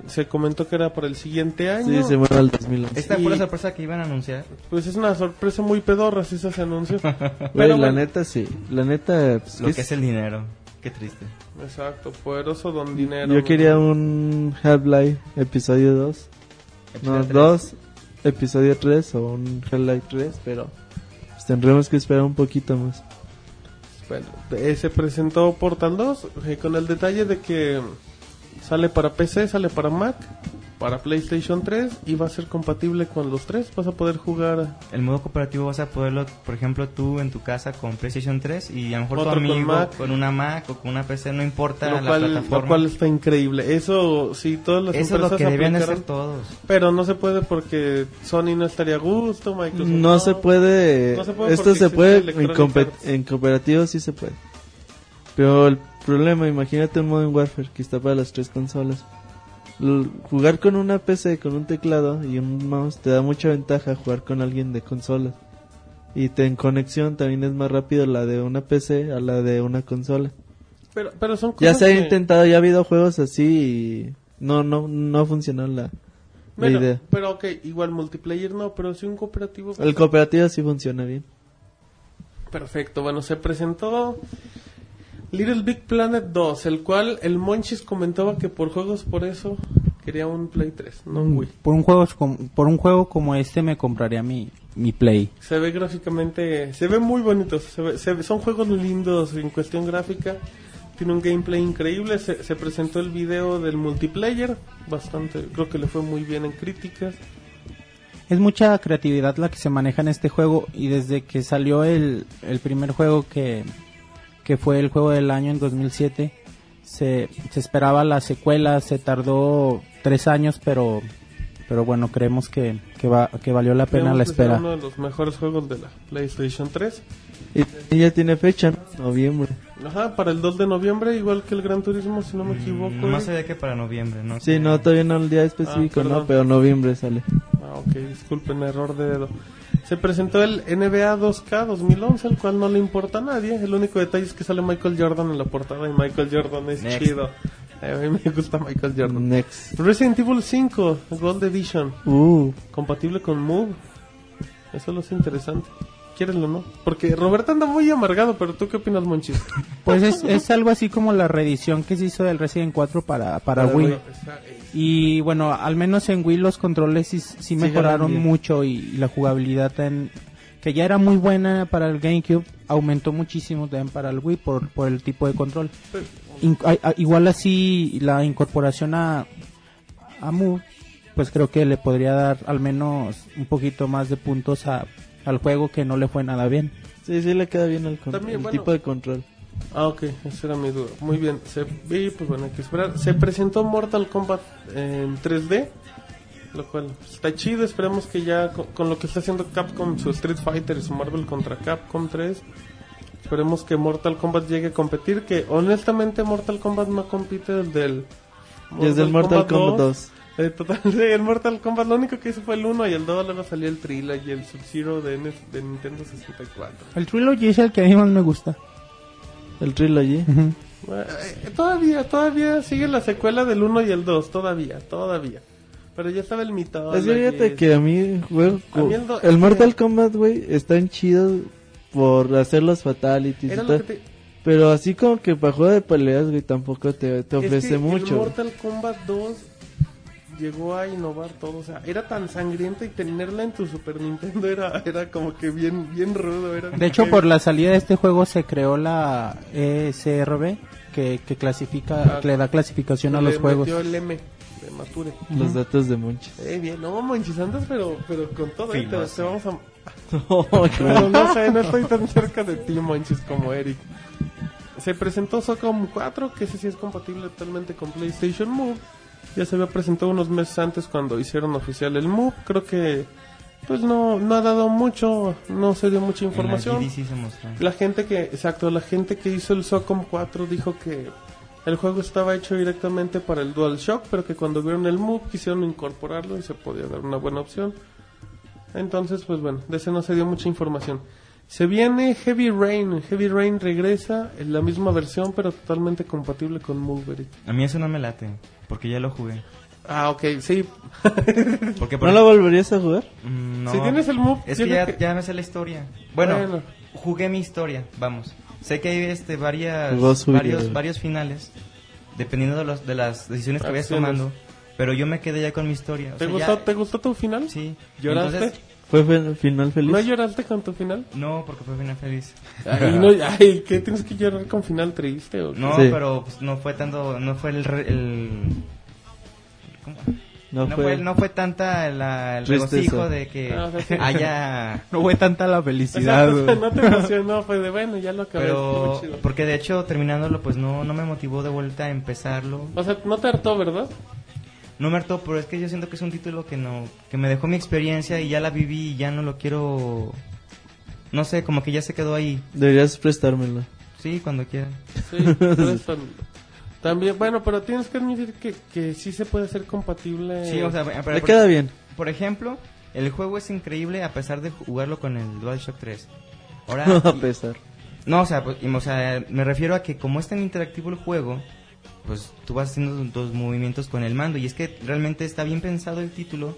se comentó que era para el siguiente año. Sí, se muere al 2011. Esta fue la sorpresa que iban a anunciar. Pues es una sorpresa muy pedorra si se anunció. Pero la bueno. neta sí. La neta, pues, Lo es- que es el dinero. Qué triste. Exacto, poderoso don dinero. yo quería un Half-Life episodio 2. No, Episodio 2, episodio 3 o un Half-Life 3, pero pues, tendremos que esperar un poquito más. Bueno, eh, se presentó Portal 2 eh, con el detalle de que sale para PC, sale para Mac, para PlayStation 3 y va a ser compatible con los tres. Vas a poder jugar El modo cooperativo vas a poderlo, por ejemplo, tú en tu casa con PlayStation 3 y a lo mejor Otro tu con amigo Mac. con, una Mac o con una PC, no importa lo la cual, plataforma. lo cual está increíble. Eso sí, todas las Eso es lo empresas que aplicaron, hacer todos. pero no se puede porque Sony no estaría a gusto, Microsoft No se puede. No se puede esto se puede. En, en cooperativo sí se puede. Pero el problema, imagínate un Modern Warfare que está para las tres consolas. L- jugar con una PC, con un teclado y un mouse te da mucha ventaja jugar con alguien de consolas. Y te, en conexión también es más rápido la de una PC a la de una consola. Pero, pero son Ya cosas se ha intentado, ya ha habido juegos así y no, no, no ha funcionado la, la Bueno, idea. pero ok, igual multiplayer no, pero sí un cooperativo. El cooperativo sí funciona bien. Perfecto, bueno, se presentó Little Big Planet 2, el cual el Monchis comentaba que por juegos por eso quería un Play 3, no un Wii. Por un juego, por un juego como este me compraría mi, mi Play. Se ve gráficamente, se ve muy bonito, se ve- se ve- son juegos lindos en cuestión gráfica, tiene un gameplay increíble, se, se presentó el video del multiplayer, bastante, creo que le fue muy bien en críticas. Es mucha creatividad la que se maneja en este juego y desde que salió el, el primer juego que, que fue el juego del año en 2007, se, se esperaba la secuela, se tardó tres años, pero, pero bueno, creemos que, que, va, que valió la pena Creemos la espera. uno de los mejores juegos de la PlayStation 3. Y ya tiene fecha, ¿no? noviembre. Ajá, para el 2 de noviembre, igual que el Gran Turismo, si no me equivoco. Mm, ¿eh? se ve que para noviembre, ¿no? Sí, no, todavía no el día específico, Ah, perdón. no, pero noviembre sale. Ah, ok, disculpen, error de dedo. Se presentó el NBA 2K 2011, el cual no le importa a nadie. El único detalle es que sale Michael Jordan en la portada y Michael Jordan es Next. chido. A mí me gusta Michael Jordan. Next. Resident Evil 5, Gold Edition, Uh, compatible con Move. Eso lo hace interesante. ¿Quierenlo, no? Porque Roberto anda muy amargado, pero ¿tú qué opinas, Monchis? Pues es, es algo así como la reedición que se hizo del Resident 4 para, para Wii. Y bueno, al menos en Wii los controles sí, sí mejoraron mucho y, y la jugabilidad en, que ya era muy buena para el GameCube aumentó muchísimo también para el Wii por, por el tipo de control. In- a- a- igual así la incorporación a, a Move, pues creo que le podría dar al menos un poquito más de puntos a, al juego que no le fue nada bien. sí, sí le queda bien el, También, el bueno. tipo de control. Ah, ok, esa era mi duda. Muy bien, se, y pues bueno, hay que esperar. Se presentó Mortal Kombat en 3D, lo cual pues, está chido. Esperemos que ya con, con lo que está haciendo Capcom, su Street Fighter y su Marvel contra Capcom 3, esperemos que Mortal Kombat llegue a competir. Que honestamente, Mortal Kombat no compite desde el Desde el Mortal Kombat 2. Eh, total, sí, el Mortal Kombat lo único que hizo fue el 1 y el 2, luego salió el Trilogy y el Sub-Zero de, NES de Nintendo 64. El Trilogy es el que a mí más me gusta. El Trilogy. Eh, todavía, todavía sigue la secuela del 1 y el 2, todavía, todavía. Pero ya estaba el mito. Es que fíjate que a mí, güey, A mí el do- el Mortal Kombat, güey, están chidos por hacer los fatalities y lo todo. que te, Pero así como que para juego de peleas, güey, tampoco te, te es ofrece que mucho. El Mortal Kombat 2 llegó a innovar todo, o sea, era tan sangrienta y tenerla en tu Super Nintendo era, era como que bien, bien rudo. Era De hecho, por la salida de este juego se creó la ESRB, que, que clasifica, Ah, que le da clasificación a los juegos. el M. de Mature. Los datos de Monchis. Eh, bien, no, Monchis, andas pero, pero con todo, eh, te, te vamos a... Oh, Pero no sé, no estoy tan cerca de ti, Monchis, como Eric. Se presentó Socom 4, que ese sí es compatible totalmente con PlayStation Move. Ya se había presentado unos meses antes cuando hicieron oficial el Move. Creo que pues no, no ha dado mucho, no se dio mucha información. Se mostró. La gente que, exacto, la gente que hizo el Socom 4 dijo que el juego estaba hecho directamente para el DualShock, pero que cuando vieron el Move quisieron incorporarlo y se podía dar una buena opción. Entonces, pues bueno, de ese no se dio mucha información. Se viene Heavy Rain. Heavy Rain regresa en la misma versión, pero totalmente compatible con Move. Eric. A mí eso no me late, porque ya lo jugué. Ah, ok, sí. Porque por ¿No lo volverías a jugar? Mm, no. Si tienes el Move, Es yo que creo ya, ya me sé la historia. Bueno, Bueno. jugué mi historia, vamos. Sé que hay este, varias, Jugó su varios, video. varios finales, dependiendo de, los, de las decisiones que vayas Acciones. tomando. Pero yo me quedé ya con mi historia. o ¿Te, sea, gustó, ya- ¿Te gustó tu final? Sí. ¿Lloraste? Entonces, ¿Fue fe- final feliz? ¿No lloraste con tu final? no, porque fue final feliz. Ay, no, ay, ¿qué tienes que llorar con final triste? O qué? No, Sí. pero pues, no fue tanto, no fue el... re- el ¿cómo? No, No, fue. fue, no fue tanta la, el regocijo de que Ah, o sea, sí. haya... No fue tanta la felicidad. No te emocionó, fue de bueno, ya lo acabé. Pero, porque de hecho terminándolo, pues no, no me motivó de vuelta a empezarlo. O sea, no te hartó, ¿verdad? No me hartó, pero es que yo siento que es un título que no, que me dejó mi experiencia y ya la viví y ya no lo quiero, no sé, como que ya se quedó ahí. Deberías prestármelo. Sí, cuando quiera. Sí. También, bueno, pero tienes que admitir que, que sí se puede hacer compatible. Sí, o sea, pero- Le por, queda bien. por ejemplo, el juego es increíble a pesar de jugarlo con el DualShock 3. Ahora, a pesar. no, o sea, pues, y- o sea, me refiero a que como es tan interactivo el juego, pues tú vas haciendo tus movimientos con el mando y es que realmente está bien pensado el título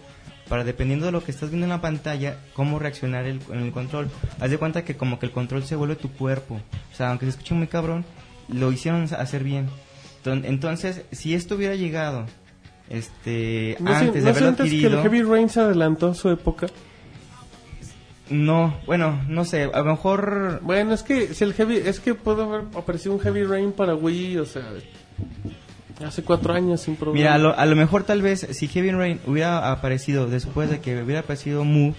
para dependiendo de lo que estás viendo en la pantalla, cómo reaccionar el, en el control. Haz de cuenta que como que el control se vuelve tu cuerpo. O sea, aunque se escuche muy cabrón, lo hicieron hacer bien. Enton- Entonces, si esto hubiera llegado este ¿No, antes ¿no de haberlo sientes que el adquirido, Heavy Rain se adelantó su época? no, bueno, no sé, a lo mejor Bueno, es que si el Heavy, es que puede haber aparecido un Heavy Rain para Wii, o sea, hace cuatro años sin problema. Mira, a lo, a lo mejor tal vez si Heavy Rain hubiera aparecido después de que hubiera aparecido Move,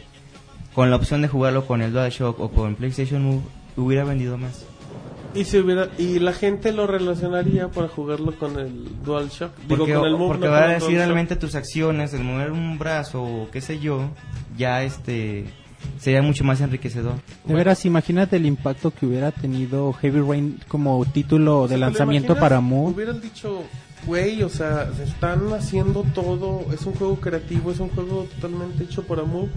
con la opción de jugarlo con el DualShock o con PlayStation Move, hubiera vendido más. Y si hubiera y la gente lo relacionaría para jugarlo con el DualShock, digo Porque, con el Move, porque no va a decir realmente tus acciones, el mover un brazo o qué sé yo, ya este sería mucho más enriquecedor. De veras, imagínate el impacto que hubiera tenido Heavy Rain como título de ¿Te lo lanzamiento para Move. Hubieran dicho, güey, o sea, se están haciendo todo, es un juego creativo, es un juego totalmente hecho para Move,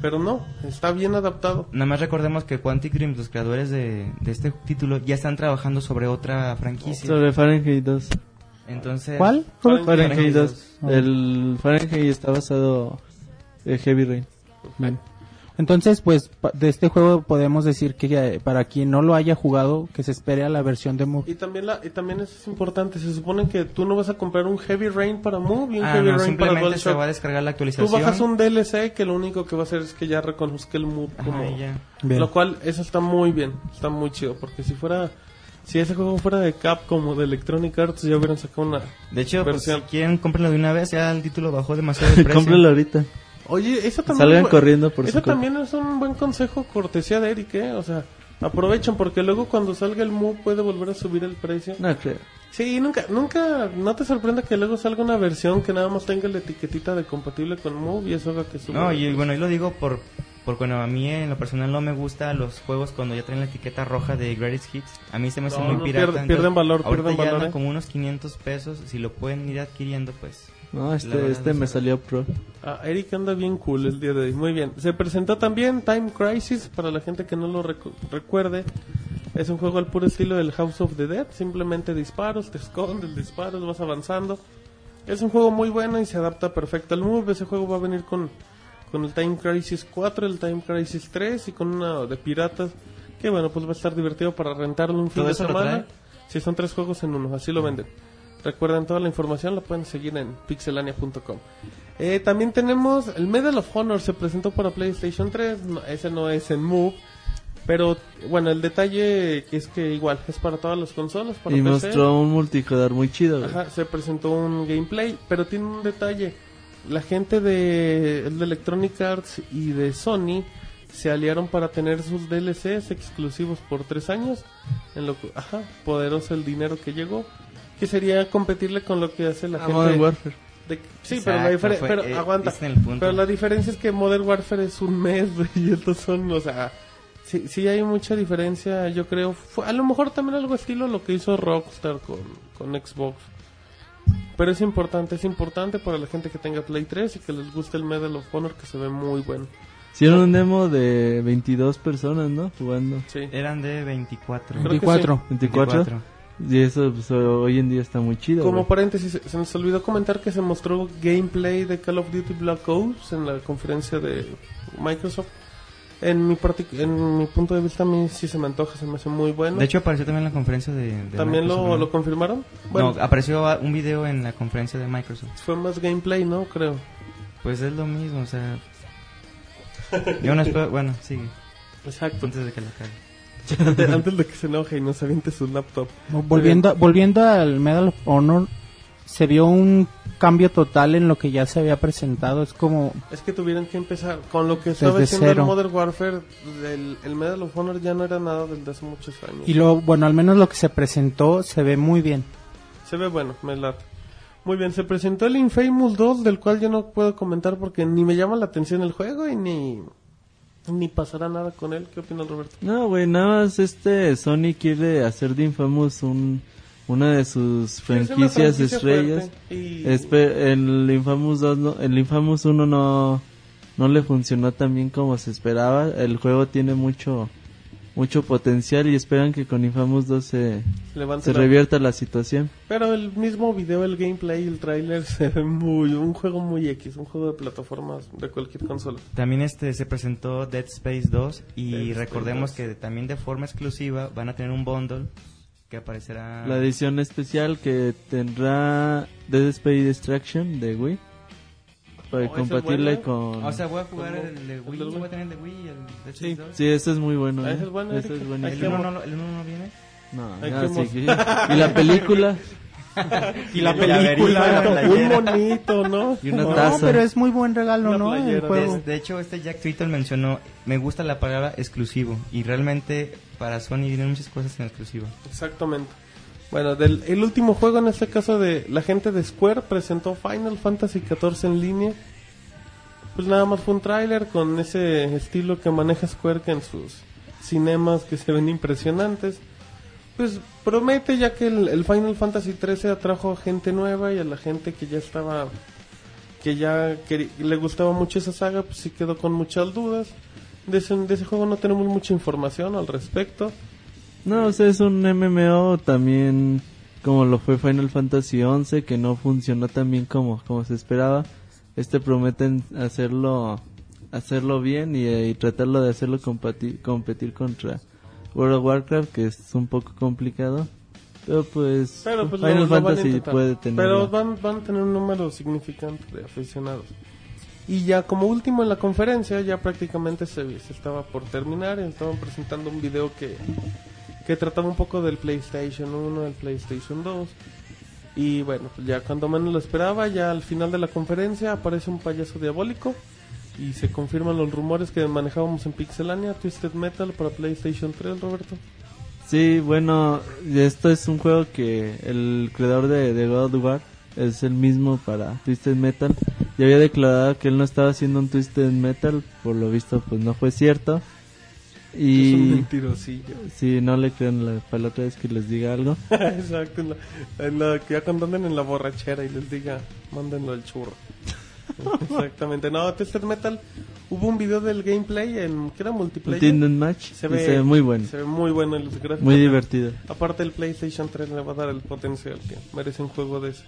pero no, está bien adaptado. Nada más recordemos que Quantic Dream, los creadores de, de este título, ya están trabajando sobre otra franquicia. Sobre Fahrenheit 2. Entonces, ¿Cuál? Fahrenheit Fahrenheit 2. Ah. El Fahrenheit está basado en Heavy Rain. Bien. Entonces, pues pa- de este juego podemos decir que eh, para quien no lo haya jugado, que se espere a la versión de Move. Y también, la, y también eso es importante, se supone que tú no vas a comprar un Heavy Rain para Move y un ah, Heavy no, Rain para simplemente se DualShock. va a descargar la Tú actualización. bajas un DLC que lo único que va a hacer es que ya reconozca el Move Ajá, como... ya. Lo cual, eso está muy bien, está muy chido, porque si fuera... Si ese juego fuera de Capcom o de Electronic Arts, ya hubieran sacado una... De hecho, pues, si Versión. quieren, cómprenlo de una vez. Ya el título bajó demasiado de precio. Cómpralo ahorita. Oye, eso también... Salgan bu- corriendo por Eso también es un buen consejo cortesía de Eric, ¿eh? O sea, aprovechen porque luego cuando salga el Move puede volver a subir el precio. No creo. Sí, nunca, nunca, no te sorprenda que luego salga una versión que nada más tenga la etiquetita de compatible con Move y eso haga que suba. No, y bueno, yo lo digo por, por cuando a mí en lo personal no me gusta los juegos cuando ya traen la etiqueta roja de Greatest Hits. A mí se me hace No, muy no, pirata. pierde- pierden valor, pierden ya valor, ¿eh? como unos 500 pesos. Si lo pueden ir adquiriendo, pues. No, este, verdad este no me salió pro. Ah, Eric anda bien cool el día de hoy. Muy bien. Se presentó también Time Crisis para la gente que no lo recu- recuerde. Es un juego al puro estilo del House of the Dead. Simplemente disparos, te escondes, disparos, vas avanzando. Es un juego muy bueno y se adapta perfecto al move. Ese juego va a venir con, con el Time Crisis 4, el Time Crisis 3 y con una de piratas. Que bueno, pues va a estar divertido para rentarlo un fin ¿Todo de semana. Si son tres juegos en uno, así lo venden. Recuerden toda la información, la pueden seguir en pixelania.com. Eh, también tenemos el Medal of Honor, se presentó para PlayStation 3. no, ese no es en Move, Pero bueno, el detalle es que igual es para todas las consolas, para Y PC. mostró un multijugador muy chido. Ajá, se presentó un gameplay, pero tiene un detalle. La gente de, de Electronic Arts y de Sony se aliaron para tener sus DLCs exclusivos por tres años. En lo que, ajá, poderoso el dinero que llegó. Que sería competirle con lo que hace la Ah, gente. Modern Warfare. de- sí, pero la Exacto, diferencia. fue- Pero eh, aguanta. Pero la diferencia es que Modern Warfare es un mes, y estos son, o sea. Sí, sí hay mucha diferencia, yo creo. Fue, a lo mejor también algo estilo lo que hizo Rockstar con, con Xbox. Pero es importante, es importante para la gente que tenga Play 3 y que les guste el Medal of Honor que se ve muy bueno. Hicieron un demo de 22 personas, ¿no? Jugando. Sí. Eran de 24. Creo que 24. 24. Y eso pues, hoy en día está muy chido. Como paréntesis, se nos olvidó comentar que se mostró gameplay de Call of Duty Black Ops en la conferencia de Microsoft. En mi, partic- en mi punto de vista, a mí sí se me antoja, se me hace muy bueno. De hecho, apareció también en la conferencia de. de ¿También Microsoft, lo, ¿no? lo confirmaron? Bueno, No, apareció un video en la conferencia de Microsoft. fue más gameplay, ¿no? Creo. Pues es lo mismo, o sea. Yo no espero. Bueno, sigue. Exacto. Antes de que la cague. Antes, antes de que se enoje y nos aviente su laptop. Volviendo, volviendo al Medal of Honor, se vio un cambio total en lo que ya se había presentado. Es como, Es que tuvieron que empezar con lo que estaba haciendo cero. el Modern Warfare. El, el Medal of Honor ya no era nada desde hace muchos años. y lo, bueno, al menos lo que se presentó se ve muy bien. Se ve bueno, me late. Muy bien, se presentó el Infamous 2, del cual yo no puedo comentar porque ni me llama la atención el juego y ni, ni pasará nada con él. ¿Qué opinas, Roberto? No, güey, nada más este Sony quiere hacer de Infamous un, una de sus franquicias franquicia estrellas. y- Espe- el Infamous 2 no- el Infamous 1 no no le funcionó tan bien como se esperaba. El juego tiene mucho mucho potencial y esperan que con Infamous 2 se, se revierta la situación. Pero el mismo video, el gameplay y el tráiler se ve muy... Un juego muy X, un juego de plataformas de cualquier consola. También este se presentó Dead Space 2 y Dead recordemos 2. que también de forma exclusiva van a tener un bundle que aparecerá La edición especial que tendrá Dead Space Destruction de Wii para Oh, esa es compatible buena. con O sea, voy a jugar ¿Cómo? el de ¿El Wii, voy a tener el de Wii y el Dead Sí. Space 2. Sí, ese es muy bueno. Ah, ¿eh? ese es bueno, Ese Eric. es buenísimo. ¿El que- uno no, el uno no viene? No, ya, sí, que- Y la película Y la película. un monito, ¿no? Y una No, taza. pero es muy buen regalo, ¿no? El playera. juego. De, de hecho, este Jack Twitter mencionó, me gusta la palabra exclusivo y realmente para Sony vienen muchas cosas en exclusivo. Exactamente. Bueno, del, el último juego en este caso de la gente de Square presentó Final Fantasy XIV en línea. Pues nada más fue un tráiler con ese estilo que maneja Square que en sus cinemas que se ven impresionantes. Pues promete ya que el, Final Fantasy XIII atrajo a gente nueva y a la gente que ya estaba que ya le gustaba mucho esa saga, pues sí quedó con muchas dudas. De ese, de ese juego no tenemos mucha información al respecto. No, o sea, es un MMO también como lo fue Final Fantasy XI que no funcionó tan bien como, como se esperaba. Este prometen hacerlo hacerlo bien y, eh, y tratarlo de hacerlo compati- competir contra World of Warcraft que es un poco complicado. Pero pues, Pero pues Final lo Fantasy puede tener. Pero van, van a tener un número significante de aficionados. Y ya como último en la conferencia, ya prácticamente se, se estaba por terminar. y Estaban presentando un video que, que trataba un poco del PlayStation 1, del PlayStation 2. Y bueno, pues ya cuando menos lo esperaba, ya al final de la conferencia aparece un payaso diabólico. Y se confirman los rumores que manejábamos en Pixelania, Twisted Metal para PlayStation 3, Roberto. Sí, bueno, esto es un juego que el creador de, God of War es el mismo para Twisted Metal. Y había declarado que él no estaba haciendo un Twisted Metal, por lo visto pues no fue cierto. Es un Y mentirosillo. si no le creen la, para la otra vez que les diga algo. Exacto, en la, en la- que ya cuando anden en la borrachera y les diga, mándenlo al churro. Exactamente, no, Twisted Metal, hubo un video del gameplay en, que era multiplayer. Match Se y ve, se ve muy bueno, Se ve muy bueno y los gráficos. muy divertido. Aparte el PlayStation 3 le va a dar el potencial que merece un juego de ese.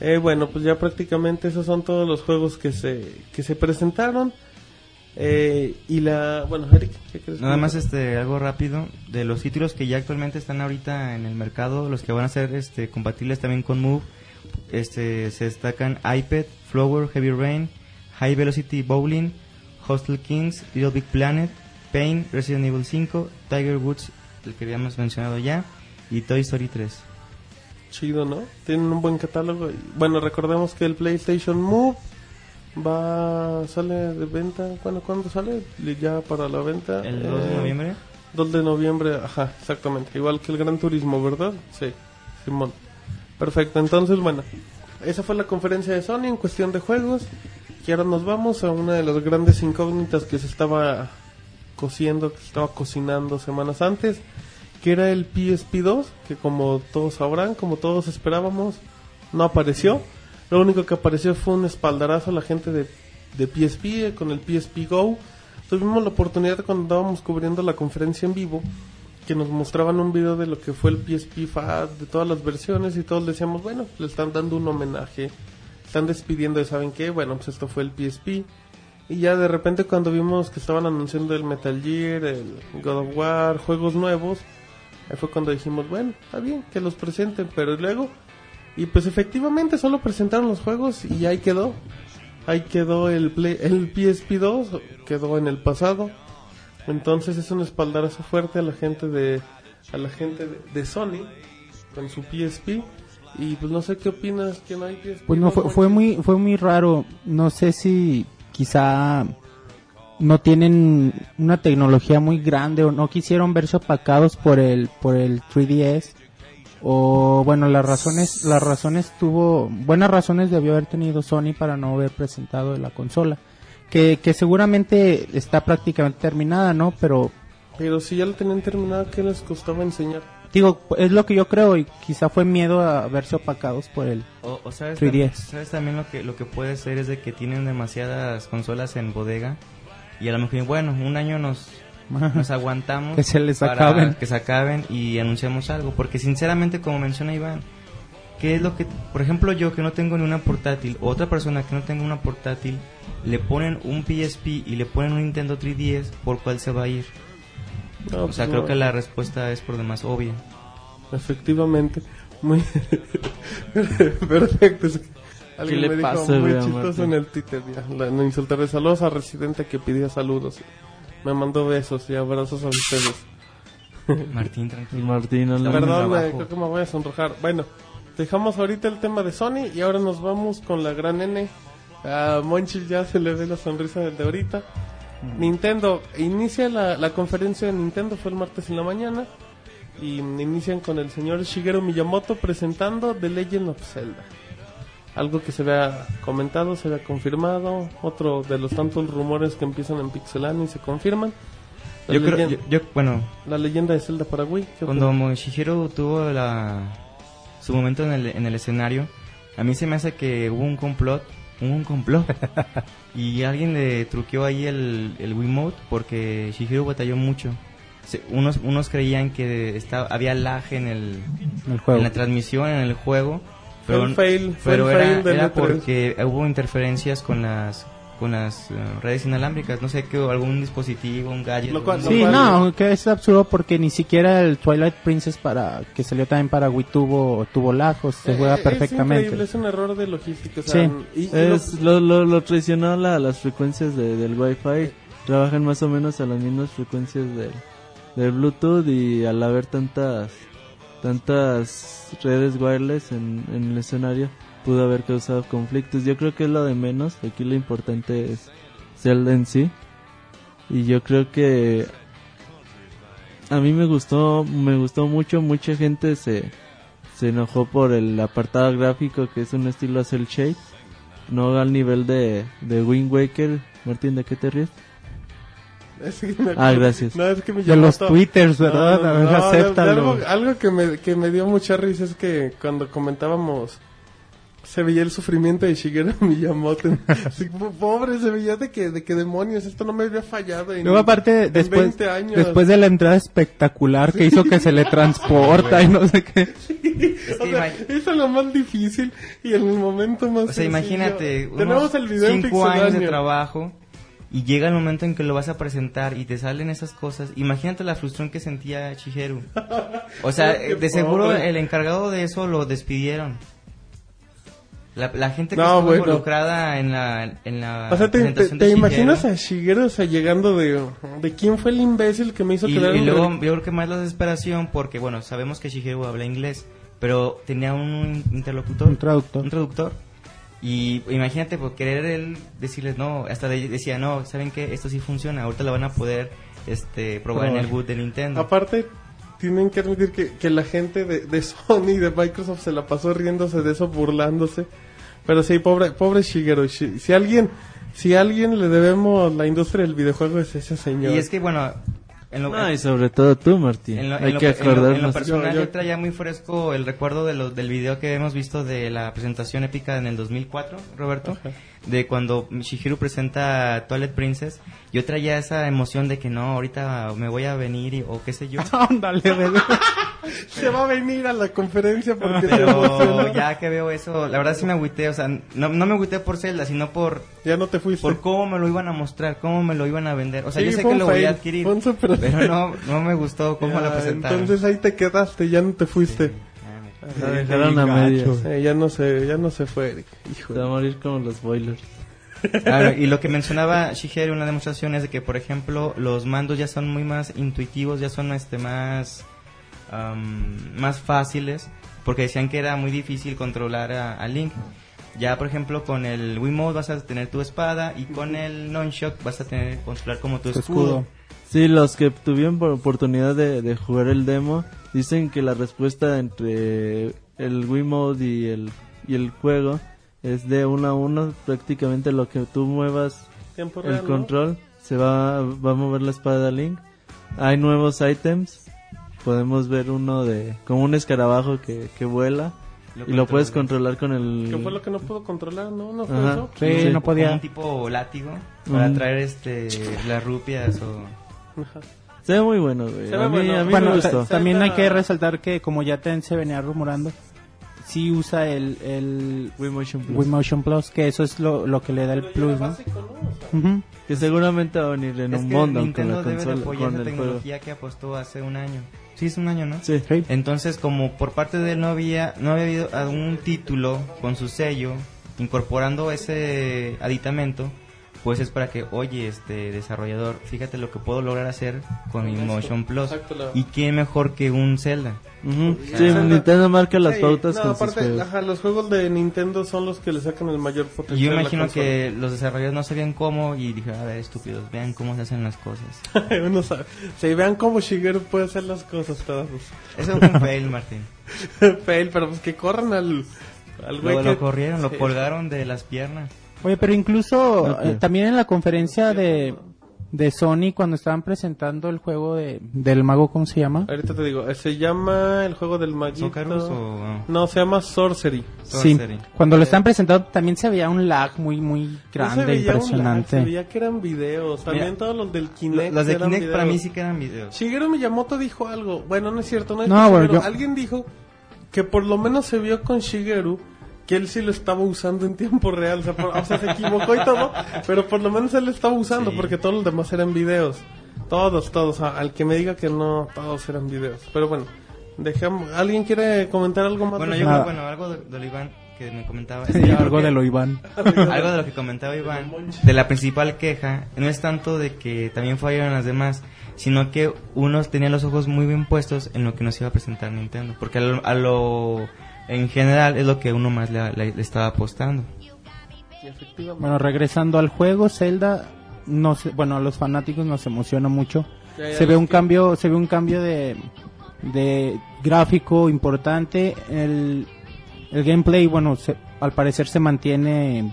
Eh, bueno, pues ya prácticamente esos son todos los juegos que se, que se presentaron. Eh, y la, bueno, Eric, ¿qué crees? Nada más este algo rápido de los títulos que ya actualmente están ahorita en el mercado, los que van a ser este compatibles también con Move, este se destacan iPad, Flower, Heavy Rain, High Velocity Bowling, Hostel Kings, Little Big Planet, Pain, Resident Evil 5, Tiger Woods, el que habíamos mencionado ya, y Toy Story 3. Chido, ¿no? Tienen un buen catálogo. bueno, recordemos que el PlayStation Move va sale de venta. Bueno, ¿cuándo sale? Ya para la venta. El 2 de Eh, noviembre. 2 de noviembre, ajá, exactamente. Igual que el Gran Turismo, ¿verdad? Sí, Simón. Perfecto, entonces, bueno, esa fue la conferencia de Sony en cuestión de juegos. Y ahora nos vamos a una de las grandes incógnitas que se estaba cociendo, que se estaba cocinando semanas antes, que era el PSP2, que como todos sabrán, como todos esperábamos, no apareció. Lo único que apareció fue un espaldarazo a la gente de, de PSP eh, con el PSP Go. Tuvimos la oportunidad cuando estábamos cubriendo la conferencia en vivo que nos mostraban un video de lo que fue el PSP FAT, de todas las versiones y todos decíamos, bueno, le están dando un homenaje, están despidiendo de, ¿saben qué? Bueno, pues esto fue el PSP. Y ya de repente cuando vimos que estaban anunciando el Metal Gear, el God of War, juegos nuevos, ahí fue cuando dijimos, bueno, está bien, que los presenten, pero luego... Y pues efectivamente solo presentaron los juegos y ahí quedó. Ahí quedó el, Play- el PSP2, quedó en el pasado. Entonces es un espaldarazo fuerte a la gente de a la gente de, de Sony con su PSP y pues no sé qué opinas que no hay PSP. Pues no, fue, fue muy fue muy raro. No sé si quizá no tienen una tecnología muy grande o no quisieron verse opacados por el por el 3DS o bueno las razones las razones tuvo buenas razones debió haber tenido Sony para no haber presentado la consola que, que seguramente está prácticamente terminada no pero Pero si ya lo tenían terminado, ¿qué les costaba enseñar? digo es lo que yo creo y quizá fue miedo a verse opacados por el O, o sabes, 3DS. tam- sabes también lo que, lo que puede ser es de que tienen demasiadas consolas en bodega y a lo mejor, bueno, un año nos, nos aguantamos Que se les para acaben. que se acaben y anunciamos algo, porque sinceramente como menciona Iván, ¿qué es lo que, por ejemplo yo que no tengo ni una portátil, o otra persona que no tenga una portátil, le ponen un PSP y le ponen un Nintendo 3DS, ¿por cuál se va a ir? No, O sea, pues, creo no. que la respuesta es por demás obvia. Efectivamente. Muy perfecto. es que Alguien le me dijo pasa, muy güey, a chistoso Martín? en el Twitter. Ya, la- no insultaré saludos a Residente que pidió saludos. Me mandó besos y abrazos a ustedes. Martín, tranquilo. Martín, no Perdón, eh, creo que me voy a sonrojar. Bueno, dejamos ahorita el tema de Sony y ahora nos vamos con la gran N. A Monchil ya se le ve la sonrisa desde ahorita. Nintendo, inicia la, la conferencia de Nintendo, fue el martes en la mañana. Y inician con el señor Shigeru Miyamoto presentando The Legend of Zelda. Algo que se vea comentado, se vea confirmado. Otro de los tantos rumores que empiezan en Pixelania y se confirman. La, Yo creo, yo, yo- bueno, la leyenda de Zelda para Wii. ¿qué Cuando? Moshihiro tuvo la, su momento en el, en el escenario, a mí se me hace que hubo un complot, hubo un complot, y alguien le truqueó ahí el, el Wiimote porque Shihiro batalló mucho. Se- unos, unos creían que estaba, había lag en, el, el juego en la transmisión, en el juego, pero, el fail, fue pero el era, fail del era E3. porque hubo interferencias con las con las eh, redes inalámbricas, no sé qué, algún dispositivo, un gadget. Lo cual- algún- Sí, cual- no, que es absurdo porque ni siquiera el Twilight Princess para que salió también para Wii tuvo tuvo lagos, se juega Eh, perfectamente. Es es un error de logística. o sea, Sí. y- y Es, lo, lo, lo traicionó la- las frecuencias de- del Wi-Fi. Trabajan más o menos a las mismas frecuencias del, del Bluetooth y al haber tantas tantas redes wireless en, en el escenario pudo haber causado conflictos. Yo creo que es lo de menos. Aquí lo importante es Zelda en sí. Y yo creo que a mí me gustó, me gustó mucho. Mucha gente se, se enojó por el apartado gráfico que es un estilo cel shade. No al nivel de, de Wind Waker. Martín, ¿de qué te ríes? es que me- Ah, gracias. No, es que me De los Miyamoto- twitters, ¿verdad? A ver, de- de acéptalo. algo algo que, me, que me dio mucha risa es que cuando comentábamos se veía el sufrimiento de Shigeru Miyamoto. Po- pobre, se veía de que, de que demonios, esto no me había fallado. En, Luego aparte en después 20 años. después de la entrada espectacular que hizo que se le transporta y no sé qué. O que sea, eso es lo más difícil y en el momento más O sea, sencillo. imagínate, unos Tenemos el video en cinco años de trabajo y llega el momento en que lo vas a presentar y te salen esas cosas. Imagínate la frustración que sentía Shigeru. O sea, de seguro el encargado de eso lo despidieron. La, la gente que No, estuvo bueno. involucrada en la, en la O sea, ¿te, te, presentación te de imaginas a Shigeru o sea, llegando de, de quién fue el imbécil que me hizo Y, quedar y en luego ridículo? yo creo que más la desesperación porque, bueno, sabemos que Shigeru habla inglés, pero tenía un interlocutor, Un traductor. un traductor. Y imagínate, por querer él decirles no, hasta de- decía, no, ¿saben qué? Esto sí funciona, ahorita lo van a poder este, probar en el boot de Nintendo. Aparte, tienen que admitir que, que la gente de, de Sony y de Microsoft se la pasó riéndose de eso, burlándose. Pero sí, pobre, pobre Shigeru. Shi- Si alguien, si a alguien le debemos la industria del videojuego es ese señor. Y es que, bueno, en lo, No, y sobre todo tú, Martín. En lo, Hay en lo- que en lo- en lo personal, Yo- yo, yo- traía muy fresco el recuerdo de lo- del video que hemos visto de la presentación épica en el 2004, Roberto, de cuando Shigeru presenta Twilight Princess. Yo traía esa emoción de que no, ahorita me voy a venir y- o qué sé yo. Ándale, bebé. se va a venir a la conferencia porque Pero ya que veo eso, la verdad sí me agüité, o sea, no, no me agüité por Zelda, sino por, Ya no te fuiste. por cómo me lo iban a mostrar, cómo me lo iban a vender. O sea, Sí, yo sé que lo voy a adquirir, pero no, no me gustó cómo la presentaron. Entonces ahí te quedaste, ya no te fuiste. La dejaron a medias. Eh, ya no se, ya no se fue, Eric. Hijo Se va a morir como los boilers. Claro, y lo que mencionaba Shigeru en la demostración es de que, por ejemplo, los mandos ya son muy más intuitivos, ya son este más am, más fáciles, porque decían que era muy difícil controlar a, a Link. Ya, por ejemplo, con el Wiimote vas a tener tu espada y con el Nunchuck vas a tener controlar como tu escudo. escudo. Sí, los que tuvieron por- oportunidad de, de jugar el demo dicen que la respuesta entre el Wiimote y el, y el juego es de uno a uno. Prácticamente lo que tú muevas Tiempo el real, ¿no? control se va, va a mover la espada Link. Hay nuevos ítems. Podemos ver uno de como un escarabajo que, que vuela y lo puedes controlar con el Que fue lo que no pudo controlar, ¿no? ¿No fue Ajá. eso? Sí, Sí. no podía. un tipo látigo para traer este las rupias o Ajá. Se ve muy bueno, güey. Se A ve mí, bueno. a mí Bueno, me ta- gustó. también hay que resaltar que como ya ten- se venía rumorando, sí usa el, el Wii Motion Plus. Wii Motion Plus, que eso es lo, lo que le da el Pero plus, ¿no? básico, ¿no? O sea, Ujú. Que seguramente va a venir en es un bundle con la debe de consola, apoyar con juego. tecnología que apostó hace un año. Sí, es un año, ¿no? Sí. Sí. Entonces, como por parte de él no había, no había habido algún título con su sello incorporando ese aditamento, pues es para que, oye, este desarrollador, fíjate lo que puedo lograr hacer con mi. Motion Plus. Exacto, la- Y qué mejor que un Zelda. Ujú. Sí, Zelda- Nintendo marca las Sí, pautas no, con sus aparte, juegos. ajá, los juegos de Nintendo son los que le sacan el mayor potencial. yo a la imagino que los desarrolladores no sabían cómo y dije, a ver, estúpidos, vean cómo se hacen las cosas. Uno sabe. Si vean cómo Shigeru puede hacer las cosas todas. Eso fue un fail, Martín. Fail, pero pues que corran al, al güey Lo, que... lo corrieron, lo Sí. colgaron de las piernas. Oye, pero incluso Ok. eh, también en la conferencia de, de Sony, cuando estaban presentando el juego de, del mago, ¿cómo se llama? Ahorita te digo, eh, se llama el juego del maguito. ¿Socarus o...? No, se llama Sorcery. Sí, Sorcery. cuando lo estaban presentando también se veía un lag muy, muy No se grande, veía un lag, impresionante. se veía que eran videos. También Mira, todos los del Kinect. Los de eran Kinect para videos. mí sí que eran videos. Shigeru Miyamoto dijo algo. Bueno, no es cierto, no es No, bueno, yo- Alguien dijo que por lo menos se vio con Shigeru que él sí lo estaba usando en tiempo real. O sea, por- o sea, se equivocó y todo, pero por lo menos él lo estaba usando Sí. porque todos los demás eran videos. Todos, todos. A- Al que me diga que no, todos eran videos. Pero bueno, dejamos. ¿Alguien quiere comentar algo más? Bueno, yo creo, bueno, algo de, de lo Iván que me comentaba. algo que- de lo Iván. algo de lo que comentaba Iván, de la principal queja, no es tanto de que también fallaron las demás, sino que unos tenían los ojos muy bien puestos en lo que nos iba a presentar Nintendo, porque a lo, a lo- en general es lo que uno más le, le- le estaba apostando. Bueno, regresando al juego, Zelda, no sé, bueno, a los fanáticos nos emociona mucho. Ya, ya Se ve un que- cambio, se ve un cambio de, de gráfico importante. El, el gameplay, bueno, se- al parecer se mantiene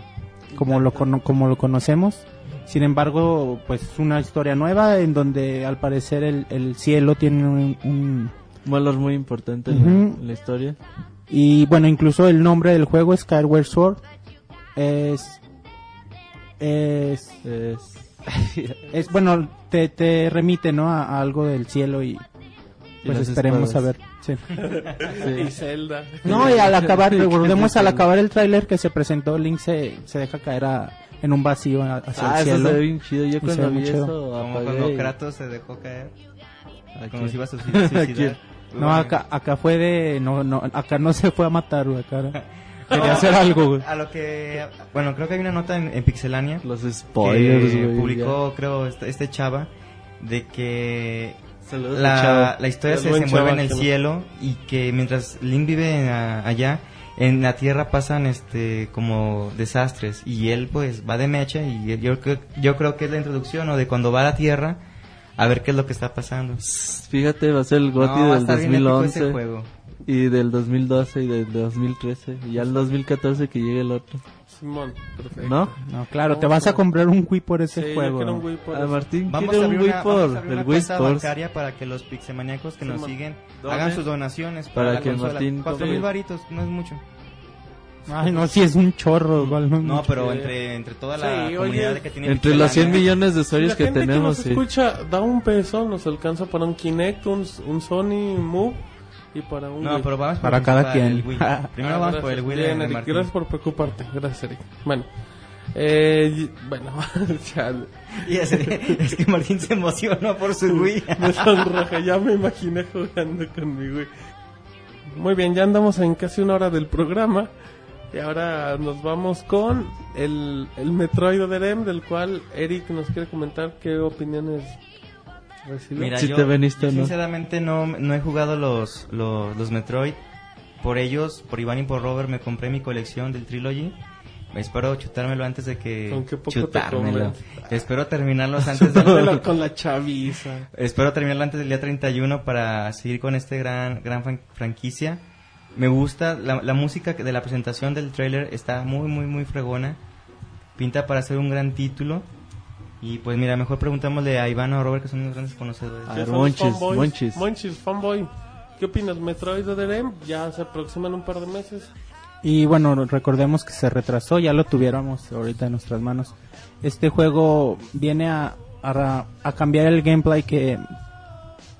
como lo, cono- como lo conocemos. Sin embargo, pues es una historia nueva en donde al parecer el, el cielo tiene un- un valor muy importante en, la, Ujú. en la historia. Y bueno, incluso el nombre del juego, Skyward Sword, es. Es. Es- es bueno, te, te remite, ¿no? A, a algo del cielo y. Pues las esperemos a ver. espadas. Sí. Y Sí. Zelda. No, y al acabar, recordemos al acabar el tráiler que se presentó, Link se, se deja caer a- en un vacío hacia Ah, el eso cielo. se ve bien chido. Yo cuando vi eso Como cuando y- Kratos se dejó caer, como si iba a suicidar. No, acá, acá fue de. No, no, acá no se fue a matar, güey, acá quería hacer algo, güey. A lo que, bueno, creo que hay una nota en, en Pixelania Los spoilers, que güey. publicó, creo, este, este chava, de que. Saludos, la, la historia se desenvuelve en el cielo y que mientras Link vive a- allá, en la tierra pasan este como desastres y él pues va de mecha y yo creo, yo creo que es la introducción o de cuando va a la tierra a ver qué es lo que está pasando. Fíjate, va a ser el GOTY No, a del estar bien épico ese 2011 juego. y del 2012 y del 2013 y ya el 2014 que llegue el otro. Simón, perfecto. ¿No? No, claro, te vas a comprar un Wii por ese Sí, yo juego. quiero ¿no? un Wii por A eso. Martín Vamos a quiere un abrir Wii una, vamos a por abrir el Wii bancaria para que los pixemaníacos que nos Simón. siguen ¿Dónde? hagan sus donaciones Para la que consola. Martín Cuatro compre- mil varitos, no es mucho. Ay, no, sí es un chorro. igual no es No, mucho. pero Sí. entre, entre toda Sí, la oye, comunidad que tiene Entre los 100 Pixelania, millones de usuarios la que gente tenemos, nos sí. escucha, da un peso, nos alcanza para un Kinect, un, un Sony Move y para un No, Wii. pero vamos por Para el cada quien. el Wii. Primero Ah, vamos gracias. por el Wii Bien, Eric, Martín. gracias por preocuparte. Gracias, Eric. Bueno, eh, bueno, chale. Y ese- es que Martín se emocionó por su Wii. Me sonroja, ya me imaginé jugando con mi Wii. Muy bien, ya andamos en casi una hora del programa. Y ahora nos vamos con el, el Metroid Other del cual Eric nos quiere comentar qué opiniones recibió. Mira, Si yo, te veniste yo no. sinceramente no, no he jugado los, los, los Metroid. Por ellos, por Iván y por Robert, me compré mi colección del Trilogy. Espero chutármelo antes de que... Con qué poco chutármelo. Espero terminarlos antes de... Con la chaviza. Espero terminarlo antes del día 31 para seguir con este gran, gran fran- franquicia. Me gusta la, la música de la presentación del trailer está muy, muy, muy fregona. Pinta para ser un gran título. Y pues mira, mejor preguntémosle a Iván o a Robert, que son los grandes conocedores. A ¿Qué ver, Monchis? Monchis. Monchis, fanboy. ¿Qué opinas? Metroid Other M ya se aproximan un par de meses. Y bueno, recordemos que se retrasó, ya lo tuviéramos ahorita en nuestras manos. Este juego viene a, a, a cambiar el gameplay que,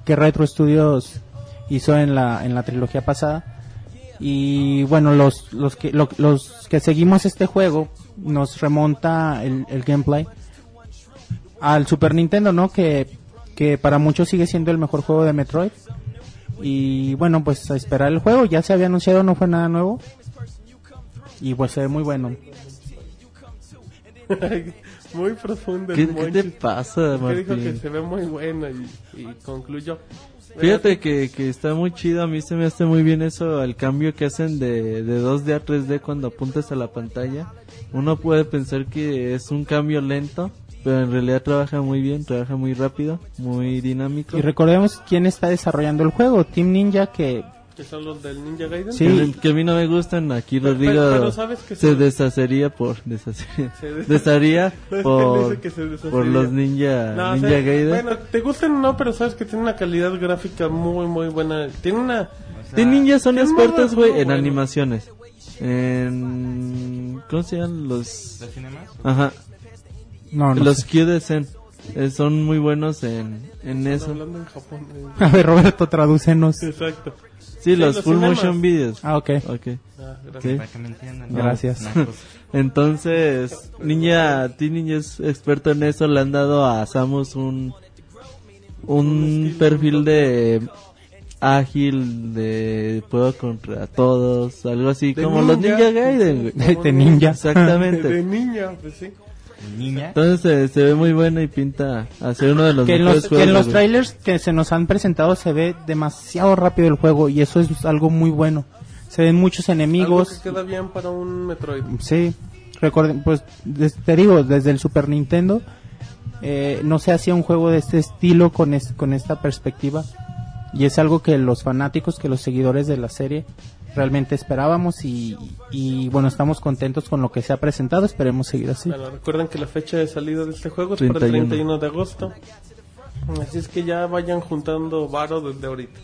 que Retro Studios hizo en la, en la trilogía pasada. Y bueno, los, los, que, lo- los que seguimos este juego nos remonta el, el gameplay al Super Nintendo, ¿no? Que, que para muchos sigue siendo el mejor juego de Metroid. Y bueno, pues a esperar el juego. Ya se había anunciado, no fue nada nuevo. Y pues se ve muy bueno. muy profundo el ¿Qué, qué te pasa, Que dijo que Martín? se ve muy bueno y, y concluyó. Fíjate que, que está muy chido, a mí se me hace muy bien eso, el cambio que hacen de, de 2D a 3D cuando apuntas a la pantalla. Uno puede pensar que es un cambio lento, pero en realidad trabaja muy bien, trabaja muy rápido, muy dinámico. Y recordemos quién está desarrollando el juego. Team Ninja que... Que son los del Ninja Gaiden. Sí. Que, que a mí no me gustan, aquí Pero- Rodrigo pero- pero sabes que se se- deshacería por, deshacería, Se des- desharía No, es que él por, dice que se deshacería. por los ninja, No, o ninja sea, Gaiden. Bueno, te gustan o no, pero sabes que tiene una calidad gráfica muy, muy buena. Tiene una... De ninjas son expertos, güey, en bueno. animaciones. En... ¿Cómo se llaman los...? ¿Los cinemas? Ajá, No, no los. QDSen. Eh, son muy buenos en, en eso. Hablando en Japón. eh. A ver, Roberto, tradúcenos. Exacto. Sí, los, los full cinemas. motion videos. Ah, ok. Ok. Ah, gracias. Sí. Para que me entiendan. Gracias. Entonces, Ninja, T-Ninja es experto en eso. Le han dado a Samus un, un perfil de ágil, de puedo contra todos, algo así De como los ninja. Ninja Gaiden, güey. De ninja. Exactamente. De niña, pues sí. Niña. Entonces se, se ve muy bueno y pinta a ser uno de los Que mejores los, que juegos en los trailers que se nos han presentado se ve demasiado rápido el juego y eso es algo muy bueno. Se ven muchos Algo enemigos. que queda bien para un Metroid. Sí, recuerden, pues des- te digo, desde el Super Nintendo eh, no se hacía un juego de este estilo con, es- con esta perspectiva y es algo que los fanáticos, que los seguidores de la serie realmente esperábamos y, y, bueno, estamos contentos con lo que se ha presentado, esperemos seguir así. Bueno, recuerden que la fecha de salida de este juego es para el 31. 31 de agosto. Así es que ya vayan juntando varo desde ahorita.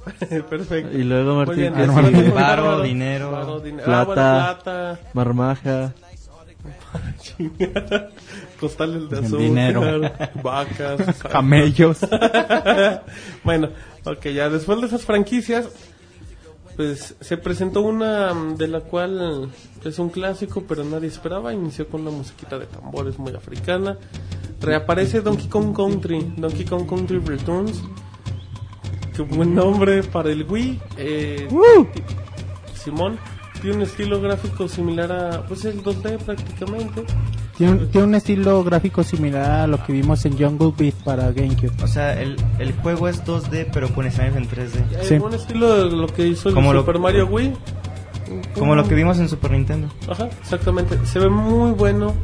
Perfecto. Y luego Martín, bien, Varo, bárbaro. dinero, Varo, dinero. plata. Ah, bueno, plata. Marmaja. Costales de azúcar. Dinero. Vacas. Camellos. bueno, ok, ya después de esas franquicias, pues se presentó una mm, de la cual es un clásico, pero nadie esperaba. Inició con una musiquita de tambores muy africana. Reaparece Donkey Kong Country, Donkey Kong Country Returns. Qué buen nombre para el Wii. Eh, Simón. Tiene un estilo gráfico similar a, pues el 2D prácticamente. Tiene, un- tiene un estilo gráfico similar a lo que vimos en Jungle Beat para GameCube. O sea, el, el juego es 2D, pero con escenarios en 3D. Hay Sí. un estilo de lo que hizo el Como lo- Super Mario Wii. Como lo que vimos en Super Nintendo. Ajá, exactamente. Se ve muy bueno.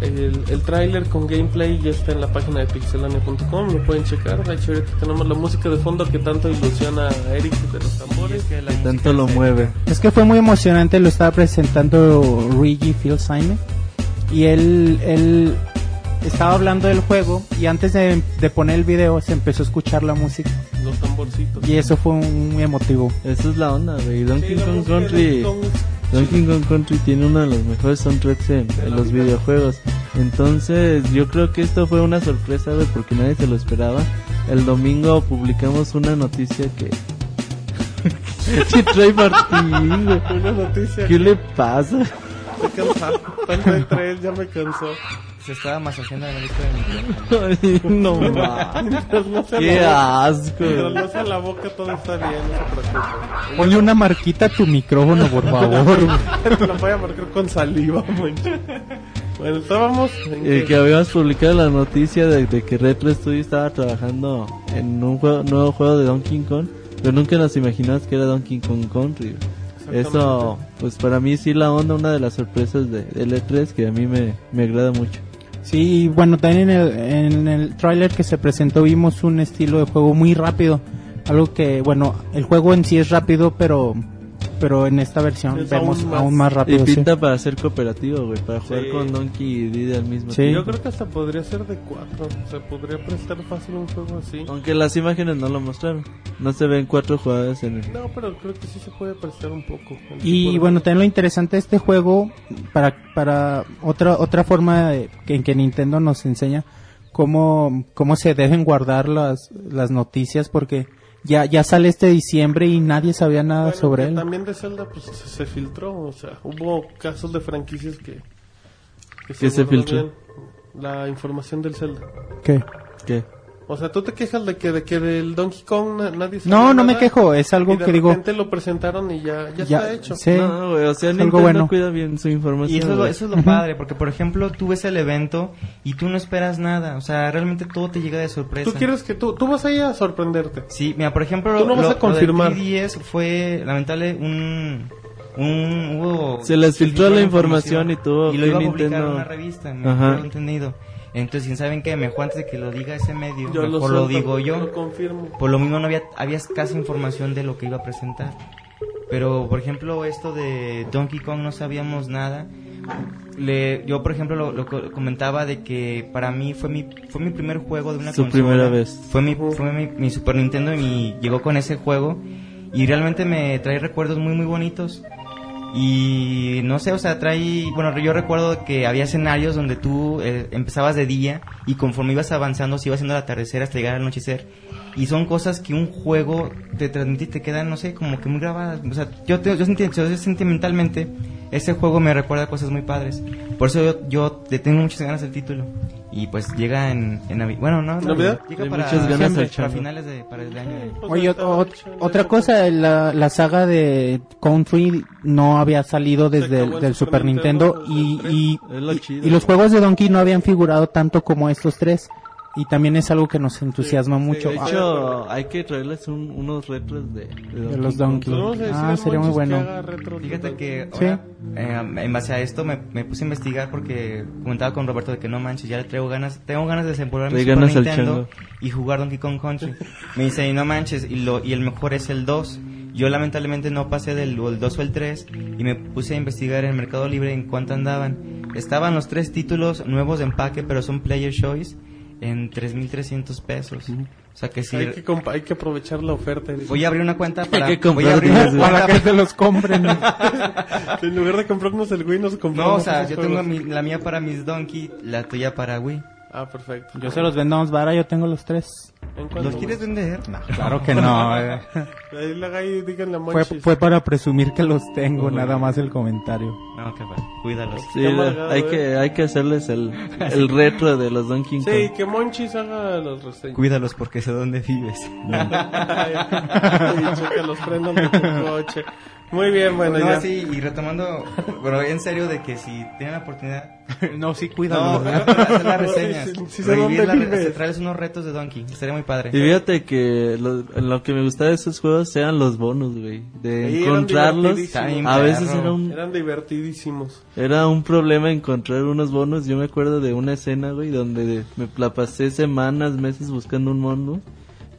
El, el tráiler con gameplay ya está en la página de pixelania.com, lo pueden checar. De hecho, ahorita tenemos la música de fondo que tanto ilusiona a Eric de los tambores. que la Tanto lo mueve. Es que fue muy emocionante, lo estaba presentando Luigi Philsheimer y él, él estaba hablando del juego y antes de, de poner el video se empezó a escuchar la música Los tamborcitos. y eso fue muy emotivo. Esa es la onda, güey. Donkey Sí, Kong Country. Donkey Kong. Country tiene uno de los mejores soundtracks en, en los videojuegos. Entonces, yo creo que esto fue una sorpresa, güey, porque nadie se lo esperaba. El domingo publicamos una noticia que. que trae Martín, güey. Una noticia. ¿Qué le pasa? Estoy cansado. Tanto entre él ya me cansó. Se estaba masajeando en la lista de micrófono. Ay, no mames. Qué la boca, asco. mientras no sea la boca todo está bien, no se preocupe. Ponle una marquita a tu micrófono, por favor. Te lo voy a marcar con saliva, moncho. Bueno, estábamos en Eh, que- que habíamos publicado la noticia de, de que Retro Studio estaba trabajando en un juego- nuevo juego de Donkey Kong, pero nunca nos imaginamos que era Donkey Kong Country. Eso, pues para mí sí la onda, una de las sorpresas de, del E3 que a mí me, me agrada mucho. Sí, bueno, también en el, en el tráiler que se presentó vimos un estilo de juego muy rápido. Algo que, bueno, el juego en sí es rápido, pero pero en esta versión Es vemos aún aún más- más, rápido. y sí. pinta para ser cooperativo, güey, para jugar Sí. con Donkey y Diddy al mismo Sí. tiempo. Yo creo que hasta podría ser de cuatro. Se podría prestar fácil un juego así. Aunque las imágenes no lo mostraron. No se ven cuatro jugadores en el... No, pero creo que sí se puede prestar un poco. Y de- bueno, también lo interesante de este juego, para, para otra, otra forma de- que, en que Nintendo nos enseña cómo, cómo se deben guardar las, las noticias, porque ya, ya sale este diciembre y nadie sabía nada Bueno, sobre él. También de Zelda pues se, se filtró, o sea, hubo casos de franquicias que Que se filtró. la información del Zelda. ¿Qué? ¿Qué? O sea, tú te quejas de que de que del Donkey Kong na- nadie sabía No, no me quejo, es y algo de que digo, repente lo presentaron y ya ya, ya, está hecho. sí, No, güey, o sea, es Nintendo algo bueno. cuida bien su información. Y eso es, lo, eso es lo padre, porque por ejemplo tú ves el evento y tú no esperas nada, o sea, realmente todo te llega de sorpresa. Tú quieres que tú tú vas ahí a sorprenderte. Sí, mira, por ejemplo, Tú no vas lo, a confirmar. Lo del 3DS fue lamentable un un hubo Se les filtró la información y tuvo y lo que iba a publicar Nintendo- en una revista, me he entendido. Entonces, ¿quién saben qué? Mejor antes de que lo diga ese medio, Yo mejor lo, suelto, digo yo. Lo confirmo. Por lo mismo no había había escasa información de lo que iba a presentar. Pero por ejemplo, esto de Donkey Kong no sabíamos nada. Le, yo por ejemplo lo, lo co- comentaba de que para mí fue mi fue mi primer juego de una Su consola. primera vez. Fue mi fue mi, mi Super Nintendo y mi- llegó con ese juego y realmente me trae recuerdos muy muy bonitos. Y no sé, o sea, trae, bueno, yo recuerdo que había escenarios donde tú eh, empezabas de día y conforme ibas avanzando se iba haciendo el atardecer hasta llegar al anochecer. Y son cosas que un juego te transmite y te quedan, no sé, como que muy grabadas. O sea, yo, te- yo, senti- yo sentimentalmente, ese juego me recuerda cosas muy padres. Por eso yo, yo le tengo muchas ganas del título. Y pues llega en, en Navi- Bueno, no, ¿Navidad? Llega Hay para, muchas ganas siempre, al para chango. finales de, para el año. Pues Oye, echar- otra cosa, la, la saga de Country no había salido desde el el del Super Nintendo, Nintendo, y, y, y los juegos de Donkey no habían figurado tanto como estos tres. Y también es algo que nos entusiasma sí, mucho. De Ah, hecho, hay que traerles un- unos retros de, de de los. Donkey. Ah, a sería muy que bueno. retro Fíjate que Sí. ahora, eh, en base a esto me, me puse a investigar porque comentaba con Roberto de que no manches, ya le traigo ganas, tengo ganas de desempolvar mi Super Nintendo y jugar Donkey Kong Country. Me dice, y no manches, y, lo, y el mejor es el 2. Yo lamentablemente no pasé del el 2 o el 3 y me puse a investigar en Mercado Libre en cuánto andaban. Estaban los tres títulos nuevos de empaque, pero son Player Choice en 3.300 pesos. O sea que sí... Hay que, compa- hay que aprovechar la oferta. Voy a abrir una cuenta para... que voy a comprar abrir una diez, Para que se los compren. En lugar de comprarnos el Wii, nos compramos. No, o sea, yo tengo mi- la mía para mis Donkey, la tuya para Wii. Ah, perfecto. Yo se los vendo más vara, yo tengo los tres. ¿En cuál ¿Los quieres vender? No. Claro que no. eh. Ahí la ahí díganle a Fue, Monchis. fue para presumir que los tengo, nada más el comentario. No, que va. Cuídalos. Sí, Qué amargado, hay eh. que hay que hacerles el, el retro de los Donkey Kong. Sí, que Monchis haga los reseñas. Cuídalos porque sé dónde vives. y checa los frenos de tu coche. Muy bien, bueno, no, ya. sí, y retomando, bueno, en serio de que si tienen la oportunidad, no, sí, no, cuídalo. hacer las reseñas, Sí, sí sé revivir dónde la- vives. traerles unos retos de Donkey, estaría muy padre. Y fíjate que lo, lo que me gustaba de esos juegos eran los bonus, güey. De Sí, encontrarlos. A veces era un, Eran divertidísimos. era un problema encontrar unos bonos. Yo me acuerdo de una escena, güey, donde me la pasé semanas, meses buscando un mono.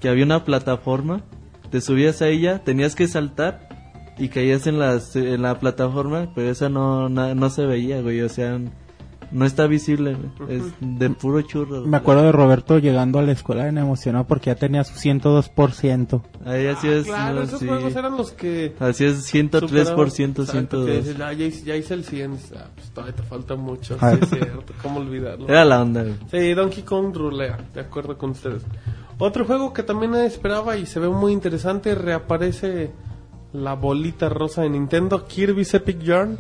Que había una plataforma, te subías a ella, tenías que saltar y caías en, las, en la plataforma, pero esa no, na- no se veía, güey. O sea, no está visible, güey. Es de puro churro. Me acuerdo de Roberto llegando a la escuela bien emocionado porque ya tenía su 102%. Ahí así es. Claro, no, esos sí. juegos eran los que... Así es, 103%, superaban- Exacto, 102. que dices, "Ah, ya, hice, ya hice el 100. Ah, pues todavía te falta mucho. Sí, Ah. es cierto. ¿Cómo olvidarlo? Era la onda, güey. Sí, Donkey Kong rulea, de acuerdo con ustedes. Otro juego que también esperaba y se ve muy interesante, reaparece la bolita rosa de Nintendo, Kirby's Epic Yarn,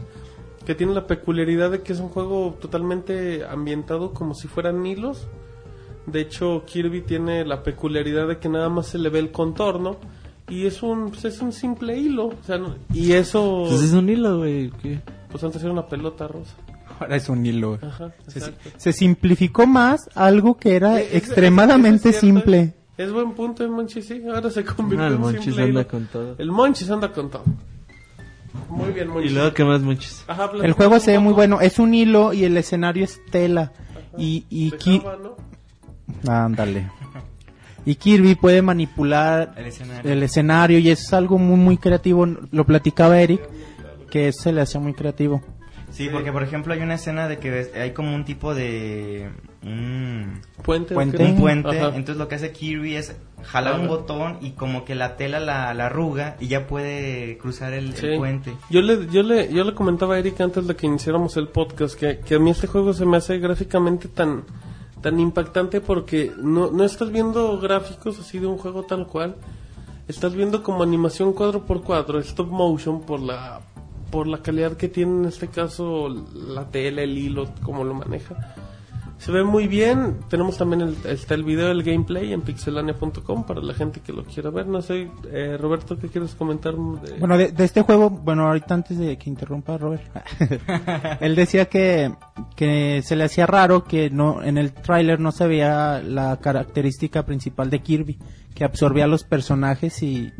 que tiene la peculiaridad de que es un juego totalmente ambientado como si fueran hilos. De hecho, Kirby tiene la peculiaridad de que nada más se le ve el contorno y es un pues, es un simple hilo, o sea, no- y eso Pues es un hilo, güey. ¿qué? pues antes era una pelota rosa. Ahora es un hilo. güey. Ajá, Se, simplificó más algo que era es- extremadamente es- es cierto, simple. Es buen punto el Monchis, sí. Ahora se convirtió Ah, el en Monchis simple anda hilo. con todo. El Monchis anda con todo. Muy bien, Y Monchis. luego, ¿qué más, muchos? Ajá, El juego se ve muy bueno. Es un hilo y el escenario es tela. Y, y de Ki- Java, ¿no? Ándale. Y Kirby puede manipular El escenario. el escenario y eso es algo muy muy creativo. Lo platicaba Eric, que se le hacía muy creativo. Sí, porque por ejemplo hay una escena de que ves- hay como un tipo de... un- Puente. Puente. un puente, Ajá. entonces lo que hace Kirby es jalar un botón y como que la tela la, la arruga y ya puede cruzar el, el Sí. puente. Yo le, yo le, yo le comentaba a Eric antes de que iniciáramos el podcast que, que a mí este juego se me hace gráficamente tan, tan impactante porque no, no estás viendo gráficos así de un juego tal cual, estás viendo como animación cuadro por cuadro, stop motion por la, por la calidad que tiene en este caso la tela, el hilo, como lo maneja. Se ve muy bien. Tenemos también el, está el video del gameplay en pixelania.com para la gente que lo quiera ver. No sé, eh, Roberto, ¿qué quieres comentar? de- Bueno, de, de este juego, bueno, ahorita antes de que interrumpa Robert, él decía que, que se le hacía raro que no en el tráiler no se veía la característica principal de Kirby, que absorbía a los personajes y,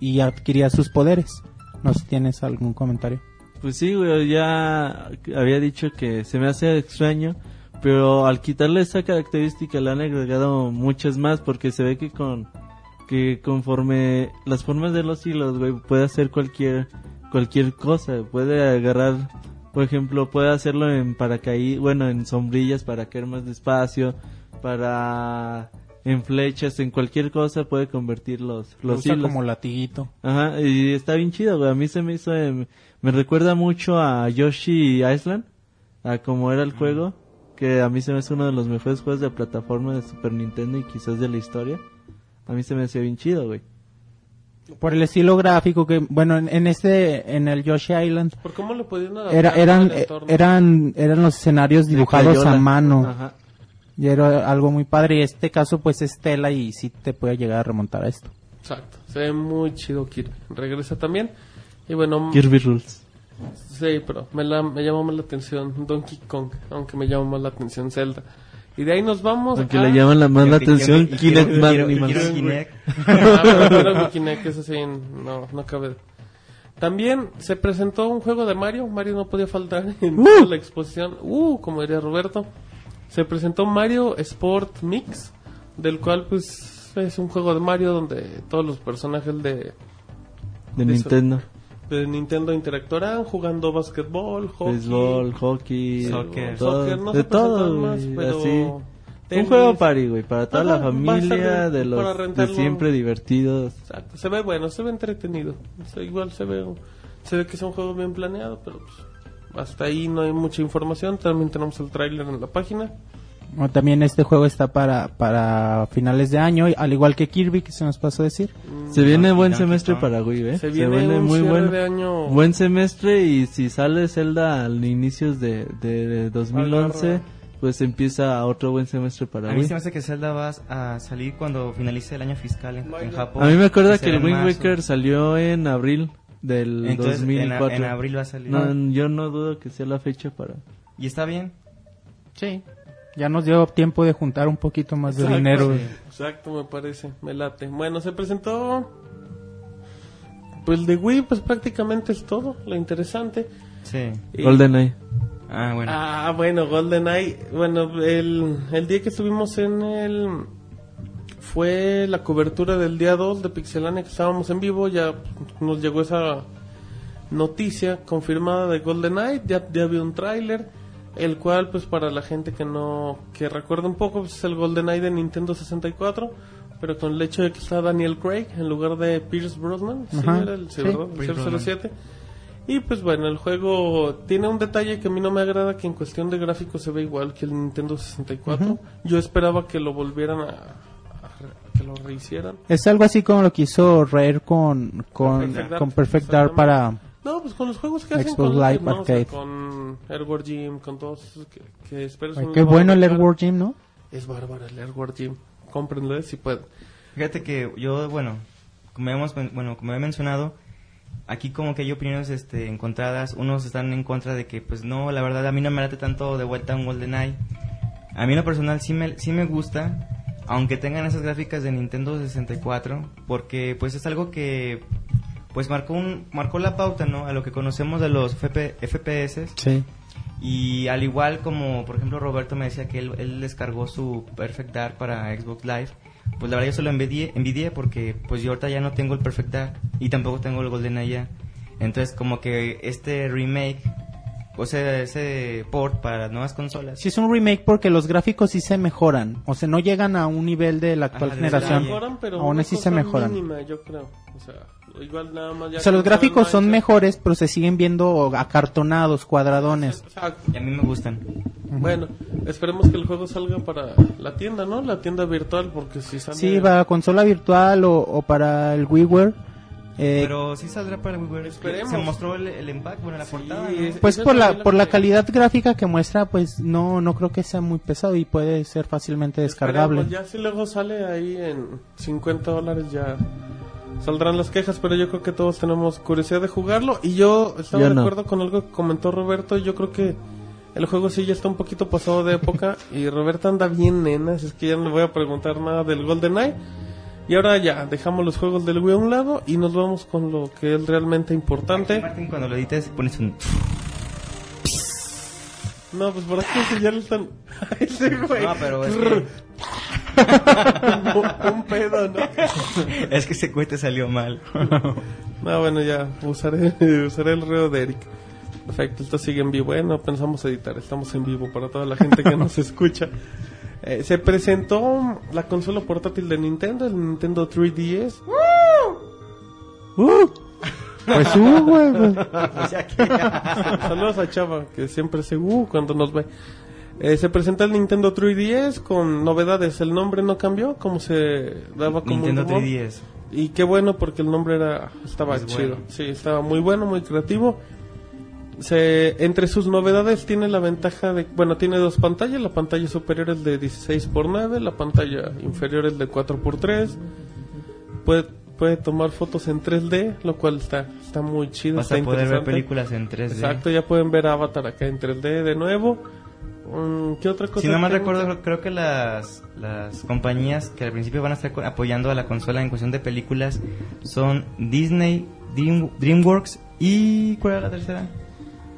y adquiría sus poderes. No sé si tienes algún comentario. Pues sí, güey, ya había dicho que se me hace extraño, pero al quitarle esa característica le han agregado muchas más porque se ve que con que conforme las formas de los hilos, güey, puede hacer cualquier cualquier cosa, puede agarrar, por ejemplo, puede hacerlo en paracaídas, bueno, en sombrillas para caer más despacio, para en flechas, en cualquier cosa puede convertir los Lo los usa hilos. como latiguito. Ajá, y está bien chido, güey. A mí se me hizo. eh, me recuerda mucho a Yoshi Island, a como era el juego. Que a mí se me hace uno de los mejores juegos de plataforma de Super Nintendo y quizás de la historia. A mí se me hacía bien chido, güey. Por el estilo gráfico que, bueno, en, en este, en el Yoshi Island, ¿Por cómo le podían adaptar era, eran, eran, eran los escenarios dibujados a mano. Ajá. Y era algo muy padre. Y este caso, pues, es tela y sí te puede llegar a remontar a esto. Exacto, se ve muy chido Kirby. Regresa también. Y bueno, Kirby Rules. sí, pero me, la, me llama más la atención Donkey Kong, aunque me llama más la atención Zelda. Y de ahí nos vamos Aunque a... le llaman la más la atención Kinect un Kinect. Pero Kinect, eso sí, no, no cabe. También se presentó un juego de Mario. Mario no podía faltar en toda la exposición. Uh, como diría Roberto. Se presentó Mario Sport Mix, del cual pues es un juego de Mario donde todos los personajes de. Nintendo. de Nintendo interactuarán jugando basquetbol, hockey, Béisbol, hockey, Soccer. todo, soccer, no de se todo, presentaron más, güey, pero así. tenis. Un juego party, güey, para toda la familia, de los de siempre divertidos. Exacto, se ve bueno, se ve entretenido. O sea, igual se ve, se ve que es un juego bien planeado, pero pues, hasta ahí no hay mucha información. También tenemos el tráiler en la página. O también este juego está para, para finales de año, al igual que Kirby, que se nos pasó a decir. Se viene buen semestre para Wii, ¿eh? Se viene un muy bueno. de año. Buen semestre y si sale Zelda al inicios de, de 2011, Agarra. pues empieza otro buen semestre para A mí Wii. se me hace que Zelda va a salir cuando finalice el año fiscal en, en Japón. A mí me acuerda que será el Wind. Waker salió en abril del Entonces, en, 2004. en abril va a salir. No, yo no dudo que sea la fecha para... Y está bien. Sí. Ya nos dio tiempo de juntar un poquito más de Exacto, dinero. sí. Exacto, me parece, me late. Bueno, se presentó. Pues de Wii, pues prácticamente es todo lo interesante. Sí. Y- GoldenEye. Ah, bueno. Ah, bueno, GoldenEye. Bueno, el, el día que estuvimos en el. Fue la cobertura del día 2 de Pixelania, que estábamos en vivo. Ya nos llegó esa noticia confirmada de GoldenEye. Ya, ya había un tráiler. El cual, pues para la gente que no. que recuerda un poco, pues es el GoldenEye de Nintendo 64. Pero con el hecho de que está Daniel Craig en lugar de Pierce Brosnan. Sí, era el, sí. El Pierce Brosnan. 007. Y pues bueno, el juego tiene un detalle que a mí no me agrada, que en cuestión de gráficos se ve igual que el Nintendo 64. Yo esperaba que lo volvieran a- que lo rehicieran. Es algo así como lo que hizo Rare con, con, Perfect Dark, con Perfect Dark para... No, pues con los juegos que hacen con, Live ¿no? O sea, Arcade. con Airward Gym, con todos esos que, que esperas Ay, qué bueno el Airward. Gym, ¿no? Es bárbaro el Airward Gym. Cómprenlo si pueden. Fíjate que yo, bueno, como hemos, bueno, como he mencionado, aquí como que hay opiniones este, encontradas. Unos están en contra de que, pues no, la verdad a mí no me late tanto de vuelta un GoldenEye. A mí en lo personal sí me, sí me gusta, aunque tengan esas gráficas de Nintendo 64, porque pues es algo que pues marcó un marcó la pauta, ¿no? A lo que conocemos de los FP, FPS Sí. y al igual como, por ejemplo, Roberto me decía que él, él descargó su Perfect Dark para Xbox Live, pues la verdad yo se lo envidié, envidié porque pues yo ahorita ya no tengo el Perfect Dark y tampoco tengo el GoldenEye ya. Entonces como que este remake, o sea, ese port para nuevas consolas. Sí es un remake porque los gráficos sí se mejoran. O sea, no llegan a un nivel de la actual Ajá, generación. Mejoran, pero Aún así se mejoran. mínima, yo creo. O sea, igual nada más ya O sea, los gráficos son mejores, pero se siguen viendo acartonados, cuadradones. Exacto. Y a mí me gustan. Bueno, esperemos que el juego salga para la tienda, ¿no? La tienda virtual, porque si sale... Sí, para consola virtual o, o para el WiiWare. Eh, Pero sí saldrá para WiiWare. Esperemos. Se mostró el, el empaque, bueno, la portada. Pues por la por la calidad gráfica que muestra, pues no no creo que sea muy pesado y puede ser fácilmente descargable. Esperemos, Ya si luego sale ahí en 50 dólares ya saldrán las quejas, pero yo creo que todos tenemos curiosidad de jugarlo. Y yo estaba Yo de no. acuerdo con algo que comentó Roberto. Yo creo que el juego sí ya está un poquito pasado de época. y Roberto anda bien nena, así es que ya no le voy a preguntar nada del GoldenEye. Y ahora ya, dejamos los juegos del Wii a un lado y nos vamos con lo que es realmente importante. Martín, cuando lo edites pones un... No, pues por aquí ya le están... Ese güey. No, pero es que, un, un pedo, ¿no? es que ese cohete salió mal. No, bueno, ya usaré, usaré el reo de Eric. Perfecto, esto sigue en vivo. Bueno, pensamos editar, estamos en vivo para toda la gente que nos escucha. Eh, se presentó la consola portátil de Nintendo, el Nintendo 3DS. Uh, pues uh, güey, que... Saludos a Chava, que siempre se uh cuando nos ve. Eh, se presentó el Nintendo 3DS con novedades. El nombre no cambió, como se daba como Nintendo rumor. 3DS. Y qué bueno porque el nombre era estaba Es chido. bueno. Sí, estaba muy bueno, muy creativo. Se, entre sus novedades tiene la ventaja de, bueno, tiene dos pantallas, la pantalla superior es de 16 x 9, la pantalla inferior es de 4 x 3. Puede puede tomar fotos en 3D, lo cual está está muy chido, Vas está a poder ver películas en 3D. Exacto, ya pueden ver Avatar acá en 3D de nuevo. Mm, ¿Qué otra cosa? Si no mal recuerdo, creo que las, las compañías que al principio van a estar apoyando a la consola en cuestión de películas son Disney, Dream- DreamWorks y... ¿Cuál era la tercera?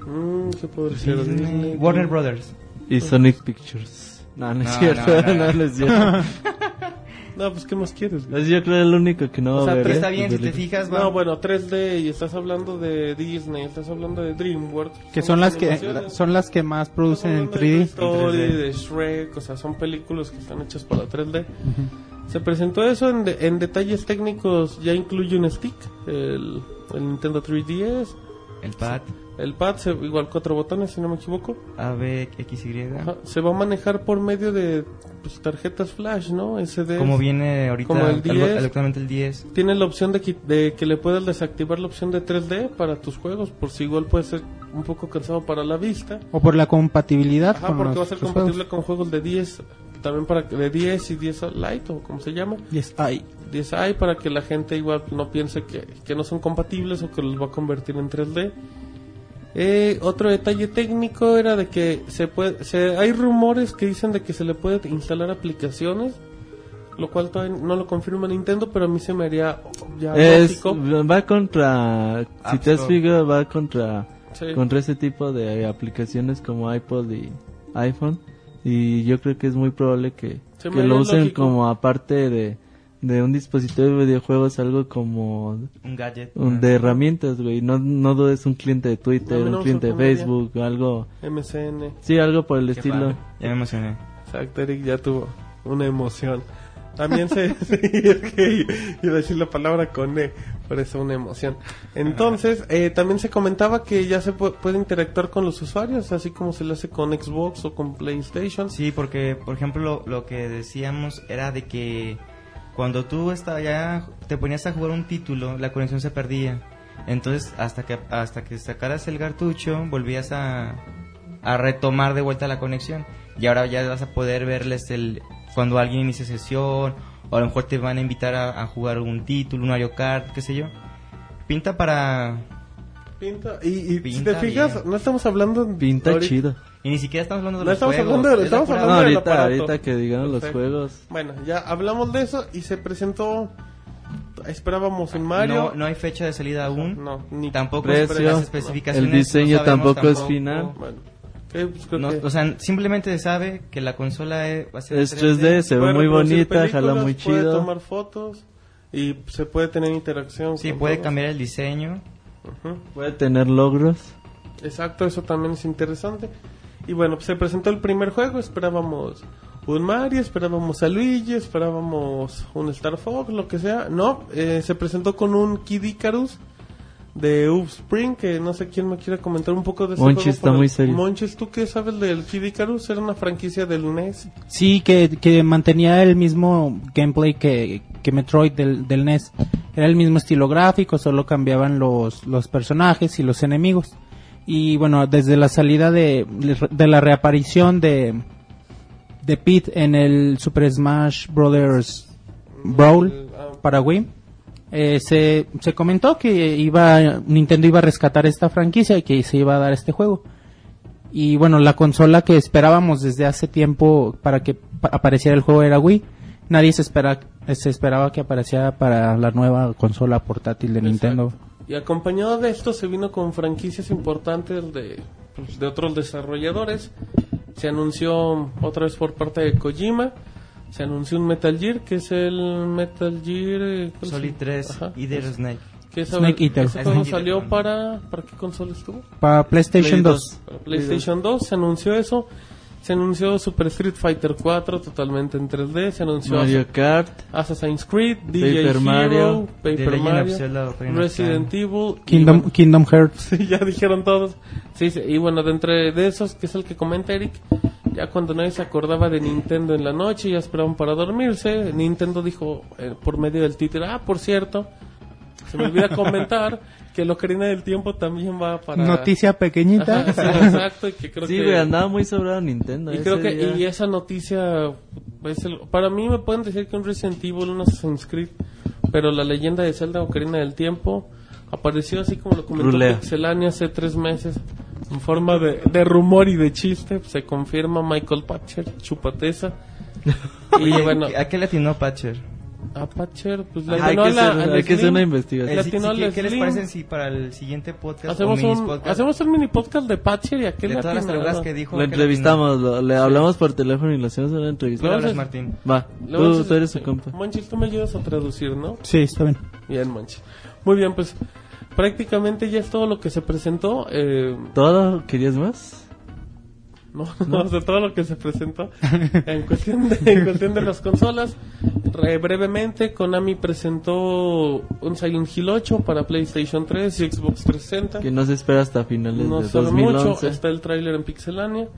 Mm, ¿Qué podría ser? Disney, Disney, Warner Brothers. Y Sonic Pictures. No, no es cierto. no, no. Es cierto. No, pues ¿qué más quieres? güey? Es yo creo el único que no O va sea, a ver. pero Está ¿eh? bien, si te fijas, va... No, bueno, 3D y estás hablando de Disney, estás hablando de DreamWorks. Que son las que son las que más producen en Estamos hablando de 3D. Toy Story, En 3D. de Shrek, o sea, son películas que están hechas para 3D. Se presentó eso en, de- en detalles técnicos, ya incluye un stick, el, el Nintendo 3DS. El pad, El pad, se- igual cuatro botones, si no me equivoco. A, B, X, Y. Ajá, Se va a manejar por medio de pues, tarjetas flash, ¿no? SD. Como viene ahorita Como el algo- 10. actualmente el 10. Tiene la opción de, qui- de que le puedas desactivar la opción de 3D para tus juegos, por si igual puede ser un poco cansado para la vista. O por la compatibilidad Ajá, con porque los va a ser compatible con juegos de 10, también para que- de 10 y 10 Lite o como se llama. juegos. Yes, ay. 10i para que la gente igual no piense que, que no son compatibles o que los va a convertir en 3D. Eh, otro detalle técnico era de que se puede, se, hay rumores que dicen de que se le puede instalar aplicaciones, lo cual todavía no lo confirma Nintendo, pero a mí se me haría ya Es, lógico. va contra, si App te has Ah, fijado, va contra, Sí. contra ese tipo de aplicaciones como iPod y iPhone. Y yo creo que es muy probable que, que lo usen lógico. como aparte de, de un dispositivo de videojuegos, algo como Un gadget. un- de herramientas, güey. No, no dudes un cliente de Twitter, no un cliente de. Facebook, algo. MSN. Sí, algo por el Qué estilo. padre. Ya me emocioné. Exacto, Eric ya tuvo una emoción. También se... sí, que iba a decir la palabra con E, por eso una emoción. Entonces, eh, también se comentaba que ya se pu- puede interactuar con los usuarios, así como se le hace con Xbox o con PlayStation. Sí, porque, por ejemplo, lo, lo que decíamos era de que cuando tú estaba ya te ponías a jugar un título, la conexión se perdía. Entonces, hasta que hasta que sacaras el cartucho, volvías a, a retomar de vuelta la conexión. Y ahora ya vas a poder verles el cuando alguien inicia sesión, o a lo mejor te van a invitar a, a jugar un título, un Mario Kart, qué sé yo. Pinta para... Pinta, y, y si Pinta te fijas, bien. no estamos hablando... Pinta ahorita- chido. Y ni siquiera estamos hablando de No los estamos juegos. hablando de- estamos hablando No, del ahorita, aparato. ahorita que digan los juegos. Bueno, ya hablamos de eso y se presentó... Esperábamos un Mario. No, no hay fecha de salida aún. No, ni Tampoco Precio, las especificaciones. el diseño no sabemos tampoco es final. Bueno, que, pues, No, que- o sea, simplemente se sabe que la consola es, va a ser Es 3D, se ve puede muy bonita, jala muy Puede chido. tomar fotos y se puede tener interacción. Sí, con puede todos. cambiar el diseño. Puede tener logros. Exacto, eso también es interesante. Y bueno, pues se presentó el primer juego, esperábamos un Mario, esperábamos a Luigi, esperábamos un Star Fox, lo que sea. No, eh, se presentó con un Kid Icarus de Spring, que no sé quién me quiere comentar un poco de ese Monchis juego está muy serio. Monchis, ¿tú qué sabes del Kid Icarus? Era una franquicia del NES. Sí, que, que mantenía el mismo gameplay que, que Metroid del, del NES. Era el mismo estilo gráfico, solo cambiaban los, los personajes y los enemigos. Y bueno, desde la salida de, de la reaparición de, de Pete en el Super Smash Brothers Brawl para Wii, eh, se, se comentó que iba Nintendo iba a rescatar esta franquicia y que se iba a dar este juego. Y bueno, la consola que esperábamos desde hace tiempo para que pa- apareciera el juego era Wii. Nadie se, espera, se esperaba que apareciera para la nueva consola portátil de Nintendo. Y acompañado de esto se vino con franquicias importantes de, pues, de otros desarrolladores. Se anunció otra vez por parte de Kojima. Se anunció un Metal Gear, que es el Metal Gear... eh, ¿cuál es Solid el- 3 Ajá. y The Snake. Que Snake Eater. Snake salió Eater. para... ¿Para qué consola estuvo? Para PlayStation Play 2. Para PlayStation 2 se anunció eso. Se anunció Super Street Fighter 4 totalmente en 3D. Se anunció Mario Kart. Assassin's Creed, DJ Paper Hero, Mario, Paper Mario, Zelda Resident. Evil, Kingdom, bueno, Kingdom Hearts. Sí, ya dijeron todos. Sí, sí, y bueno, de entre de esos, que es el que comenta Eric, ya cuando nadie se acordaba de Nintendo en la noche, ya esperaban para dormirse, Nintendo dijo eh, por medio del título, ah, por cierto, se me olvida comentar que el Ocarina del Tiempo también va para... Noticia pequeñita. Ajá, sí, exacto, y que creo Sí, que... güey, andaba muy sobrado Nintendo. Y ese creo que día. y esa noticia es el- para mí me pueden decir que un Resident Evil, un Assassin's Creed, pero la leyenda de Zelda Ocarina del Tiempo apareció así como lo comentó. Pixelania hace tres meses en forma de, de rumor y de chiste. Se confirma Michael Patcher, chupateza. y bueno, ¿a qué le atinó Patcher? A Patcher, pues le Hay que la- hacer- hay que hacer una investigación. si- si- ¿qué, les parece si para el siguiente podcast Hacemos un, podcast hacemos un mini podcast de Patcher y aquel de todas las tarugas que dijo? Lo ¿a qué le entrevistamos, lo- le hablamos por teléfono y le hacemos una entrevista. Tú hablas, Martín. Va, tú, eres su compa. Monchis, tú me ayudas a traducir, ¿no? Sí, está bien. Bien, Monchis. Muy bien, pues prácticamente ya es todo lo que se presentó. Eh, ¿Todo? ¿Querías más? No, no, de todo lo que se presentó. En cuestión de, en cuestión de las consolas, re- brevemente, Konami presentó un Silent Hill 8 para PlayStation 3 y Xbox 360. Que no se espera hasta finales No de sabe mucho, 2011. está el tráiler en Pixelania.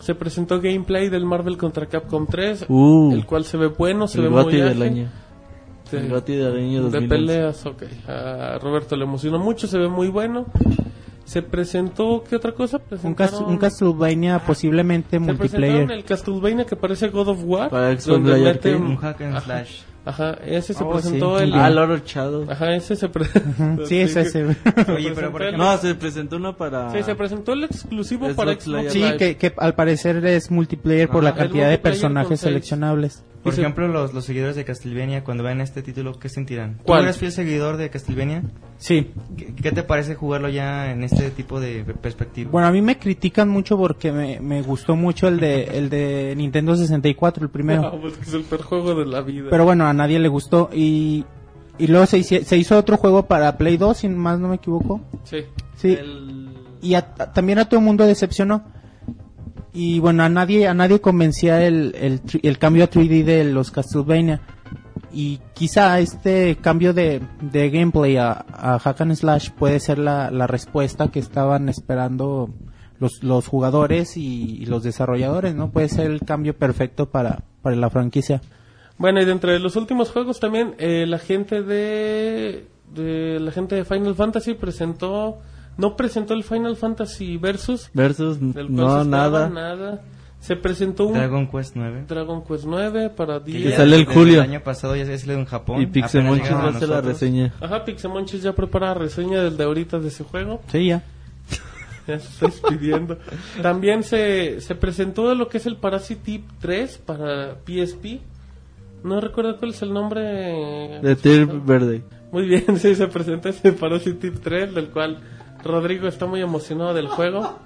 Se presentó gameplay del Marvel contra Capcom 3, Uh, el cual se ve bueno, se el ve muy del año. Sí. El De 2011. peleas, ok. A Roberto le emocionó mucho, se ve muy bueno. Se presentó, ¿qué otra cosa? Un, Presentaron- un Castlevania posiblemente se presentaron multiplayer. el Castlevania que parece God of War. Para Xbox donde Live mete Arcade. un- Un hack and Ajá. slash. Ajá, ese se Oh, presentó sí, el... Ah. Lord Shadow. Ajá, ese se presentó. Sí, es ese. Oye, pero por ejemplo, No, se presentó uno para... Sí, se presentó el exclusivo para Xbox Sí, que, que al parecer es multiplayer por Ajá, la el cantidad de personajes seleccionables. Por ejemplo los, los seguidores de Castlevania, cuando vean este título, ¿qué sentirán? ¿Cuál? ¿Tú eres fiel seguidor de Castlevania? Sí. ¿Qué, qué te parece jugarlo ya en este tipo de perspectiva? Bueno, a mí me critican mucho porque me, me gustó mucho el de, el de Nintendo 64, el primero. No, pues es el peor juego de la vida. Pero bueno, a nadie le gustó. Y, y luego se, se hizo otro juego para Play 2, si más no me equivoco. Sí. Sí. El- Y a- a- también a todo el mundo decepcionó. Y bueno, a nadie, a nadie convencía el, el, el cambio a 3D de los Castlevania. Y quizá este cambio de, de gameplay a, a Hack and Slash puede ser la, la respuesta que estaban esperando los, los jugadores y, los desarrolladores, ¿no? Puede ser el cambio perfecto para, para la franquicia. Bueno, y dentro de los últimos juegos también, eh, la gente de la gente de Final Fantasy presentó, no presentó el Final Fantasy Versus, Versus, del no, nada. nada. Se presentó un Dragon Quest 9. Dragon Quest 9 para que 10. ya- sale el julio. El año pasado ya se salió en Japón. Y Pixemonchis llegaron va a a hacer la reseña. Ajá, Pixemonchis ya prepara reseña del de ahorita de ese juego. Sí, ya. Ya se está despidiendo. También se, se presentó lo que es el Parasite 3 para PSP. No recuerdo cuál es el nombre. De Tear Verde. Muy bien, sí, se presenta ese Parasite 3, del cual Rodrigo está muy emocionado del juego.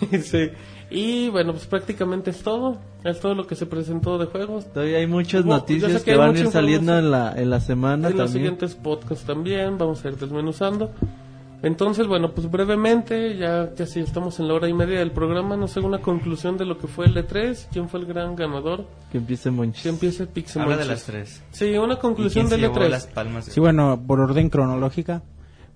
sí. Y bueno, pues prácticamente es todo. Es todo lo que se presentó de juegos. Todavía hay muchas yo noticias que que, van a ir saliendo en la, en la semana En los también. siguientes podcasts también vamos a ir desmenuzando. Entonces, bueno, pues brevemente, ya casi estamos en la hora y media del programa, no sé, una conclusión de lo que fue el E3, quién fue el gran ganador, Que empiece Monchis. que empiece Pixel Habla de las tres. Sí, una ¿Y conclusión del llevó E3. las palmas? Sí, bueno, por orden cronológica.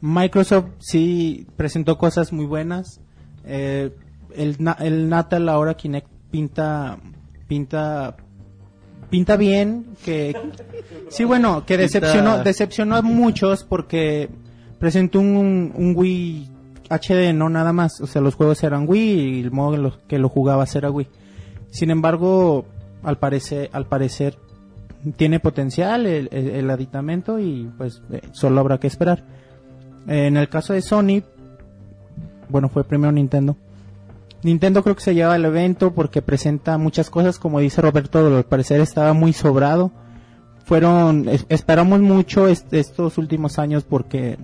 Microsoft sí presentó cosas muy buenas. Eh, el, el Natal ahora Kinect pinta pinta pinta bien que sí bueno que decepcionó decepcionó a muchos porque presentó un, un Wii HD no nada más o sea los juegos eran Wii y el modo en lo que lo jugabas era Wii sin embargo al parecer al parecer tiene potencial el, el- el aditamento y pues eh, solo habrá que esperar. En el caso de Sony, bueno, fue primero Nintendo. Nintendo creo que se lleva el evento porque presenta muchas cosas, como dice Roberto, al parecer estaba muy sobrado. Fueron, es- esperamos mucho est- estos últimos años porque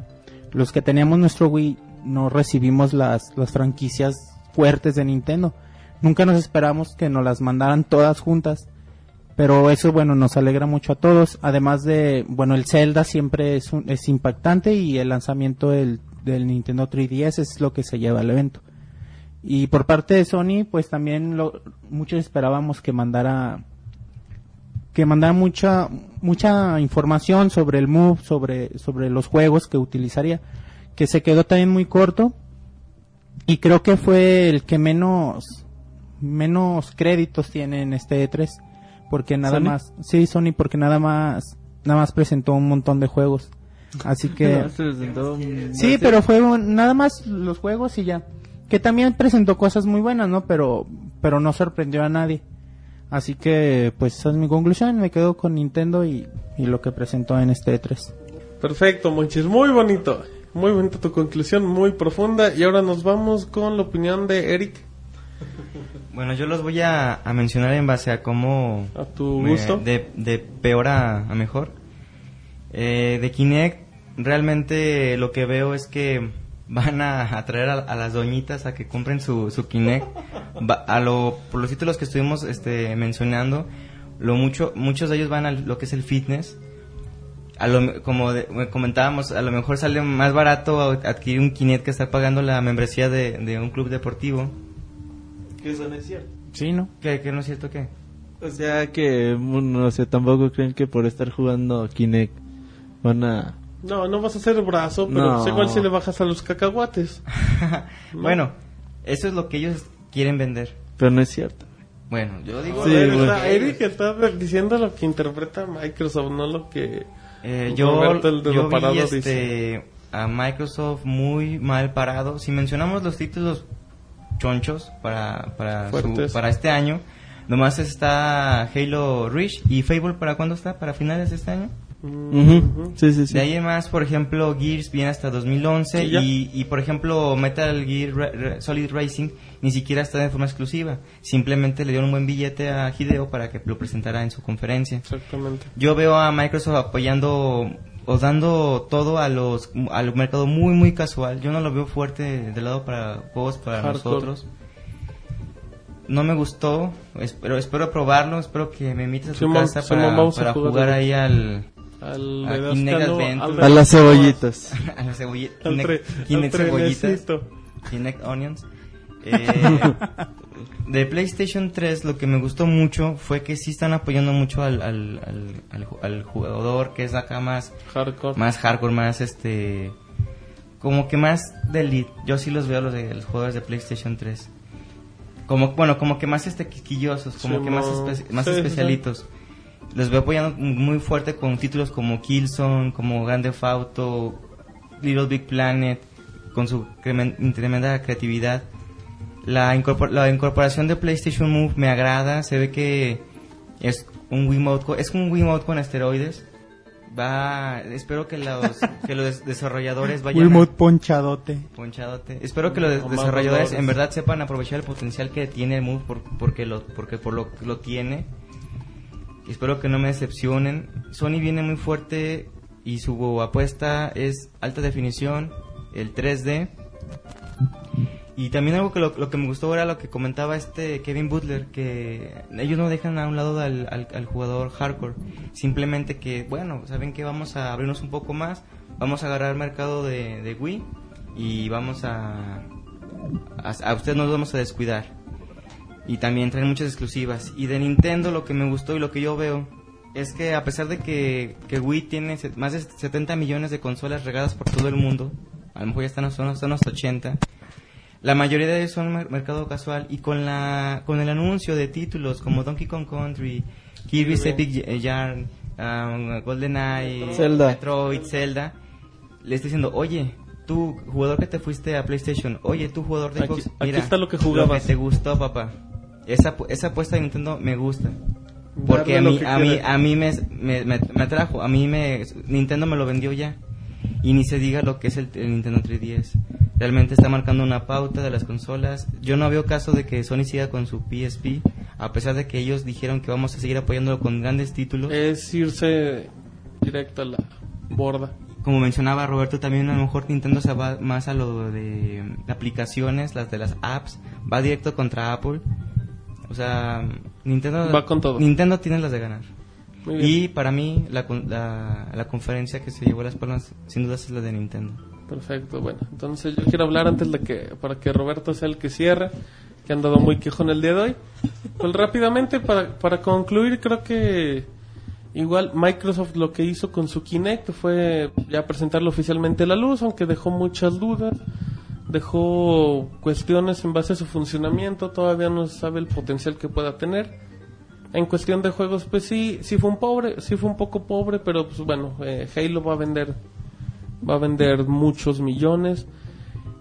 los que teníamos nuestro Wii no recibimos las, las franquicias fuertes de Nintendo. Nunca nos esperamos que nos las mandaran todas juntas. Pero eso, bueno, nos alegra mucho a todos. Además de, bueno, el Zelda siempre es, un- es impactante y el lanzamiento del, del Nintendo 3DS es lo que se lleva al evento. Y por parte de Sony, pues también lo, muchos esperábamos que mandara que mandara mucha mucha información sobre el Move, sobre sobre los juegos que utilizaría, que se quedó también muy corto y creo que fue el que menos menos créditos tiene en este E3 porque nada ¿Sony? más sí Sony porque nada más nada más presentó un montón de juegos así que Sí, pero fue un- nada más los juegos y ya. Que también presentó cosas muy buenas, ¿no? Pero, pero no sorprendió a nadie. Así que, pues esa es mi conclusión. Me quedo con Nintendo y, y lo que presentó en este E3. Perfecto, Monchis, muy bonito. Muy bonita tu conclusión, muy profunda. Y ahora nos vamos con la opinión de Eric, Bueno, yo los voy a, a mencionar en base a cómo... a tu me- gusto. de, de peor a, a mejor. Eh, de Kinect, realmente lo que veo es que van a atraer a, a las doñitas a que compren su, su Kinect. Va- a lo, por los títulos que estuvimos este, mencionando, lo mucho, muchos de ellos van a lo que es el fitness. A lo, como de- comentábamos, a lo mejor sale más barato adquirir un Kinect que estar pagando la membresía de, de un club deportivo. Que eso no es cierto. Sí, ¿no? ¿Qué, que no es cierto qué? O sea que, no sé, tampoco creen que por estar jugando Kinect van a... No, no vas a hacer brazo, pero No. pues igual si le bajas a los cacahuates. No. Bueno, eso es lo que ellos quieren vender. Pero no es cierto. Bueno, yo digo... Sí, A ver, bueno. está- Eric está diciendo lo que interpreta Microsoft, no lo que... Eh, yo el yo vi este, a Microsoft muy mal parado. Si mencionamos los títulos chonchos para, para, su- para este año, nomás está Halo Reach y Fable para cuándo está? ¿Para finales de este año? Ujú. Sí, sí, sí. De ahí en más, por ejemplo, Gears viene hasta 2011 Sí, ya. y, y, por ejemplo, Metal Gear Ra- Ra- Solid Racing ni siquiera está de forma exclusiva. Simplemente le dieron un buen billete a Hideo para que lo presentara en su conferencia. Exactamente. Yo veo a Microsoft apoyando o dando todo a los al mercado muy muy casual. Yo no lo veo fuerte de lado para juegos para Hardcore. nosotros. No me gustó, espero espero probarlo, espero que me invites a tu Simón, casa Simón, para, jugar. jugar ahí al Al A Adventure. al A las cebollitas. a la cebolla, Al, Kinect, Kinect cebollitas. Kinect onions. Eh, de PlayStation 3 lo que me gustó mucho fue que sí están apoyando mucho al, al, al, al ju- al jugador que es acá más Hardcore. más hardcore, más este como que más de elite. Yo sí los veo los de los jugadores de PlayStation 3. Como bueno, como que más este quisquillosos, como Sí, que más espe- más sí, sí, especialitos. Los veo apoyando muy fuerte con títulos como Killzone, como Grand Theft Auto, Little Big Planet, con su tremenda creatividad. La, incorpor- la incorporación de PlayStation Move me agrada, se ve que es un Wiimote, es un Wiimote con esteroides. Va, espero que los, que los desarrolladores vayan a- Wiimote ponchadote. Ponchadote. Espero que los desarrolladores en verdad sepan aprovechar el potencial que tiene el Move por- porque lo porque por lo lo tiene. Espero que no me decepcionen. Sony viene muy fuerte y su apuesta es alta definición, el 3D. Y también algo que lo, que me gustó era lo que comentaba este Kevin Butler, que ellos no dejan a un lado al, jugador hardcore. Simplemente que, bueno, saben que vamos a abrirnos un poco más, vamos a agarrar mercado de, Wii y vamos a, a... A ustedes no los vamos a descuidar. Y también traen muchas exclusivas. Y de Nintendo lo que me gustó y lo que yo veo es que a pesar de que, que Wii tiene más de 70 millones de consolas regadas por todo el mundo, a lo mejor ya están, son, son hasta 80, la mayoría de ellos son mer- mercado casual y con la con el anuncio de títulos como Donkey Kong Country, Kirby's Epic Y- Yarn, um, GoldenEye, Zelda. Metroid, Zelda, le estoy diciendo, oye, tú jugador que te fuiste a PlayStation, oye, tú jugador de Aquí- Xbox, aquí mira, está lo que jugabas. te gustó, papá. Esa, pu- esa apuesta de Nintendo me gusta. Porque Darle a lo mí, que a mí, a mí me, me, me- me atrajo, a mí me, Nintendo me lo vendió ya. Y ni se diga lo que es el, el Nintendo 3DS. Realmente está marcando una pauta de las consolas. Yo no veo caso de que Sony siga con su PSP, a pesar de que ellos dijeron que vamos a seguir apoyándolo con grandes títulos. Es irse directo a la borda. Como mencionaba Roberto, también a lo mejor Nintendo se va más a lo de aplicaciones, las de las apps, va directo contra Apple. O sea, Nintendo Va con todo. Nintendo tiene las de ganar. Y para mí la, la, la conferencia que se llevó las palmas sin duda es la de Nintendo. Perfecto, bueno, entonces yo quiero hablar antes de que, para que Roberto sea el que cierre, que han dado muy quejón el día de hoy. Pues rápidamente, para, para concluir, creo que igual Microsoft lo que hizo con su Kinect fue ya presentarlo oficialmente a la luz, aunque dejó muchas dudas, dejó cuestiones en base a su funcionamiento, todavía no se sabe el potencial que pueda tener. En cuestión de juegos, pues sí, sí fue un pobre, sí fue un poco pobre, pero pues bueno, eh, Halo va a vender va a vender muchos millones.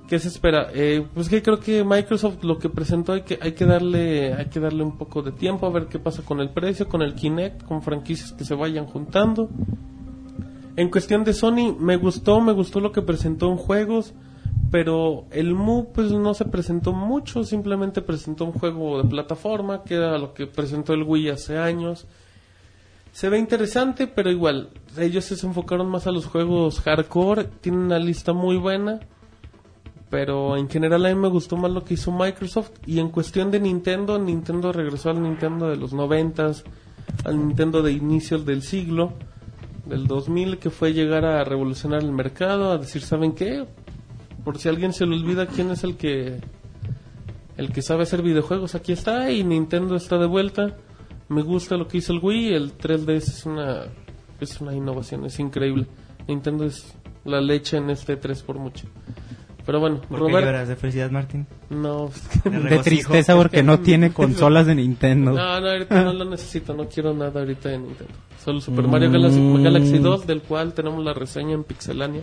¿Qué se espera? Eh, pues que creo que Microsoft lo que presentó hay que hay que darle hay que darle un poco de tiempo a ver qué pasa con el precio, con el Kinect, con franquicias que se vayan juntando. En cuestión de Sony me gustó, me gustó lo que presentó en juegos, pero el Move pues no se presentó mucho, simplemente presentó un juego de plataforma que era lo que presentó el Wii hace años. Se ve interesante, pero igual, ellos se enfocaron más a los juegos hardcore, tienen una lista muy buena, pero en general a mí me gustó más lo que hizo Microsoft y en cuestión de Nintendo, Nintendo regresó al Nintendo de los noventas, al Nintendo de inicios del siglo, del 2000, que fue llegar a revolucionar el mercado, a decir, ¿saben qué? Por si alguien se le olvida quién es el que el que sabe hacer videojuegos aquí está y Nintendo está de vuelta. Me gusta lo que hizo el Wii, el 3DS es una es una innovación, es increíble. Nintendo es la leche en este 3 por mucho. Pero bueno, ¿Por qué Robert, lloras de felicidad, Martín? no, es que- De tristeza porque no tiene consolas de Nintendo. no, no, ahorita no lo necesito, no quiero nada ahorita de Nintendo. Solo Super Mario Galaxy, Galaxy 2, del cual tenemos la reseña en Pixelania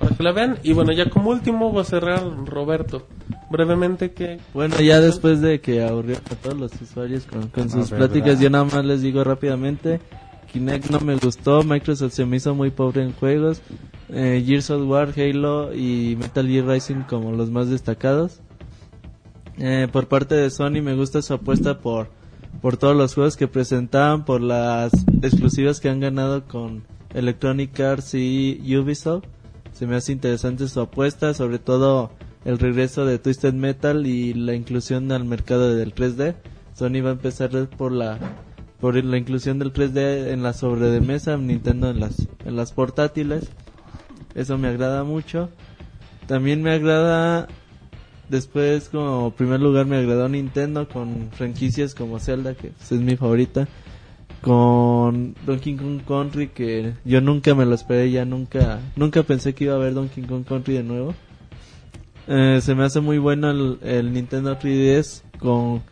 para que la vean. Y bueno, ya como último va a cerrar Roberto. Brevemente que Bueno, ya después de que aburrió a todos los usuarios con, con sus verdad. pláticas, yo nada más les digo rápidamente, Kinect no me gustó, Microsoft se me hizo muy pobre en juegos, eh, Gears of War, Halo y Metal Gear Rising como los más destacados. Eh, por parte de Sony me gusta su apuesta por, por todos los juegos que presentaban, por las exclusivas que han ganado con Electronic Arts y Ubisoft. Se me hace interesante su apuesta, sobre todo el regreso de Twisted Metal y la inclusión al mercado del 3D. Sony va a empezar por la por la inclusión del 3D en la sobre de mesa, Nintendo en las en las portátiles. Eso me agrada mucho. También me agrada después como primer lugar me agradó Nintendo con franquicias como Zelda que pues, es mi favorita con Donkey Kong Country que yo nunca me lo esperé ya nunca nunca pensé que iba a ver Donkey Kong Country de nuevo Eh, se me hace muy bueno el, el Nintendo 3DS con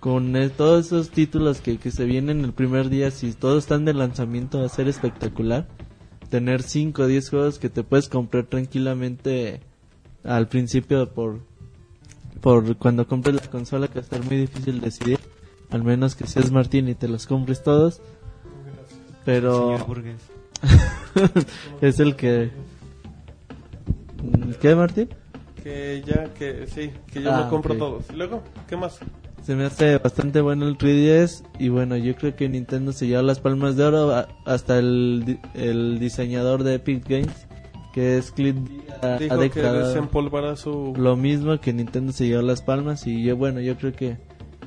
con eh, todos esos títulos que, que se vienen el primer día si todos están de lanzamiento va a ser espectacular. Tener 5 o 10 juegos que te puedes comprar tranquilamente al principio por por cuando compres la consola que va a estar muy difícil decidir al menos que seas Martín y te los compres todos. Pero es el que ¿qué Martín? Que ya que sí, que yo Ah, me compro ok. todos. Luego, ¿qué más? Se me hace bastante bueno el 3DS y bueno, yo creo que Nintendo se lleva las palmas de oro hasta el, el diseñador de Epic Games, que es Clint ha- Dijo que desempolvará su lo mismo que Nintendo se llevó las palmas y yo bueno, yo creo que,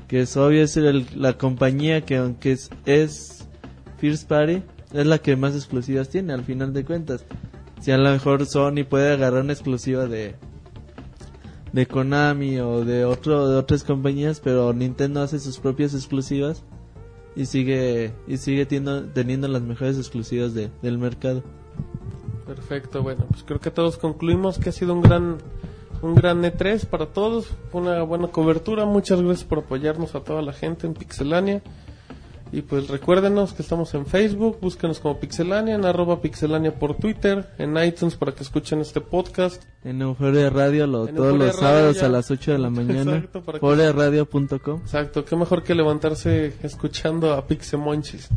que es obvio es el- la compañía que aunque es, es First Party, es la que más exclusivas tiene al final de cuentas. Si a lo mejor Sony puede agarrar una exclusiva de de Konami o de otro de otras compañías, pero Nintendo hace sus propias exclusivas y sigue y sigue teniendo, teniendo las mejores exclusivas de, del mercado. Perfecto, bueno, pues creo que todos concluimos que ha sido un gran un gran E3 para todos, fue una buena cobertura, muchas gracias por apoyarnos a toda la gente en Pixelania. Y pues recuérdenos que estamos en Facebook, búsquenos como Pixelania, en arroba Pixelania por Twitter, en iTunes para que escuchen este podcast. En Euforia Radio lo, En todos Euforia los Radio sábados ya. a las 8 de la mañana. Exacto, para que- euforiaradio.com. Exacto, qué mejor que levantarse escuchando a Pixemonchis.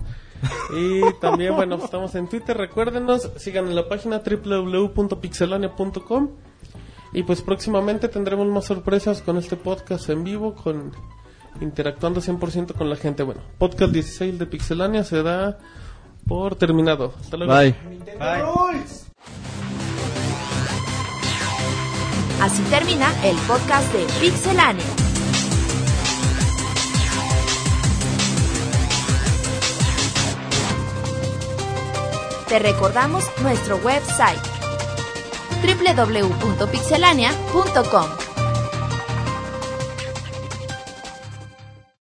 Y también, bueno, pues estamos en Twitter, recuérdenos, sigan en la página www.pixelania.com y pues próximamente tendremos más sorpresas con este podcast en vivo, con interactuando 100% con la gente. Bueno, podcast 16 de Pixelania se da por terminado. Hasta luego. Bye. Así termina el podcast de Pixelania. Te recordamos nuestro website www.pixelania.com.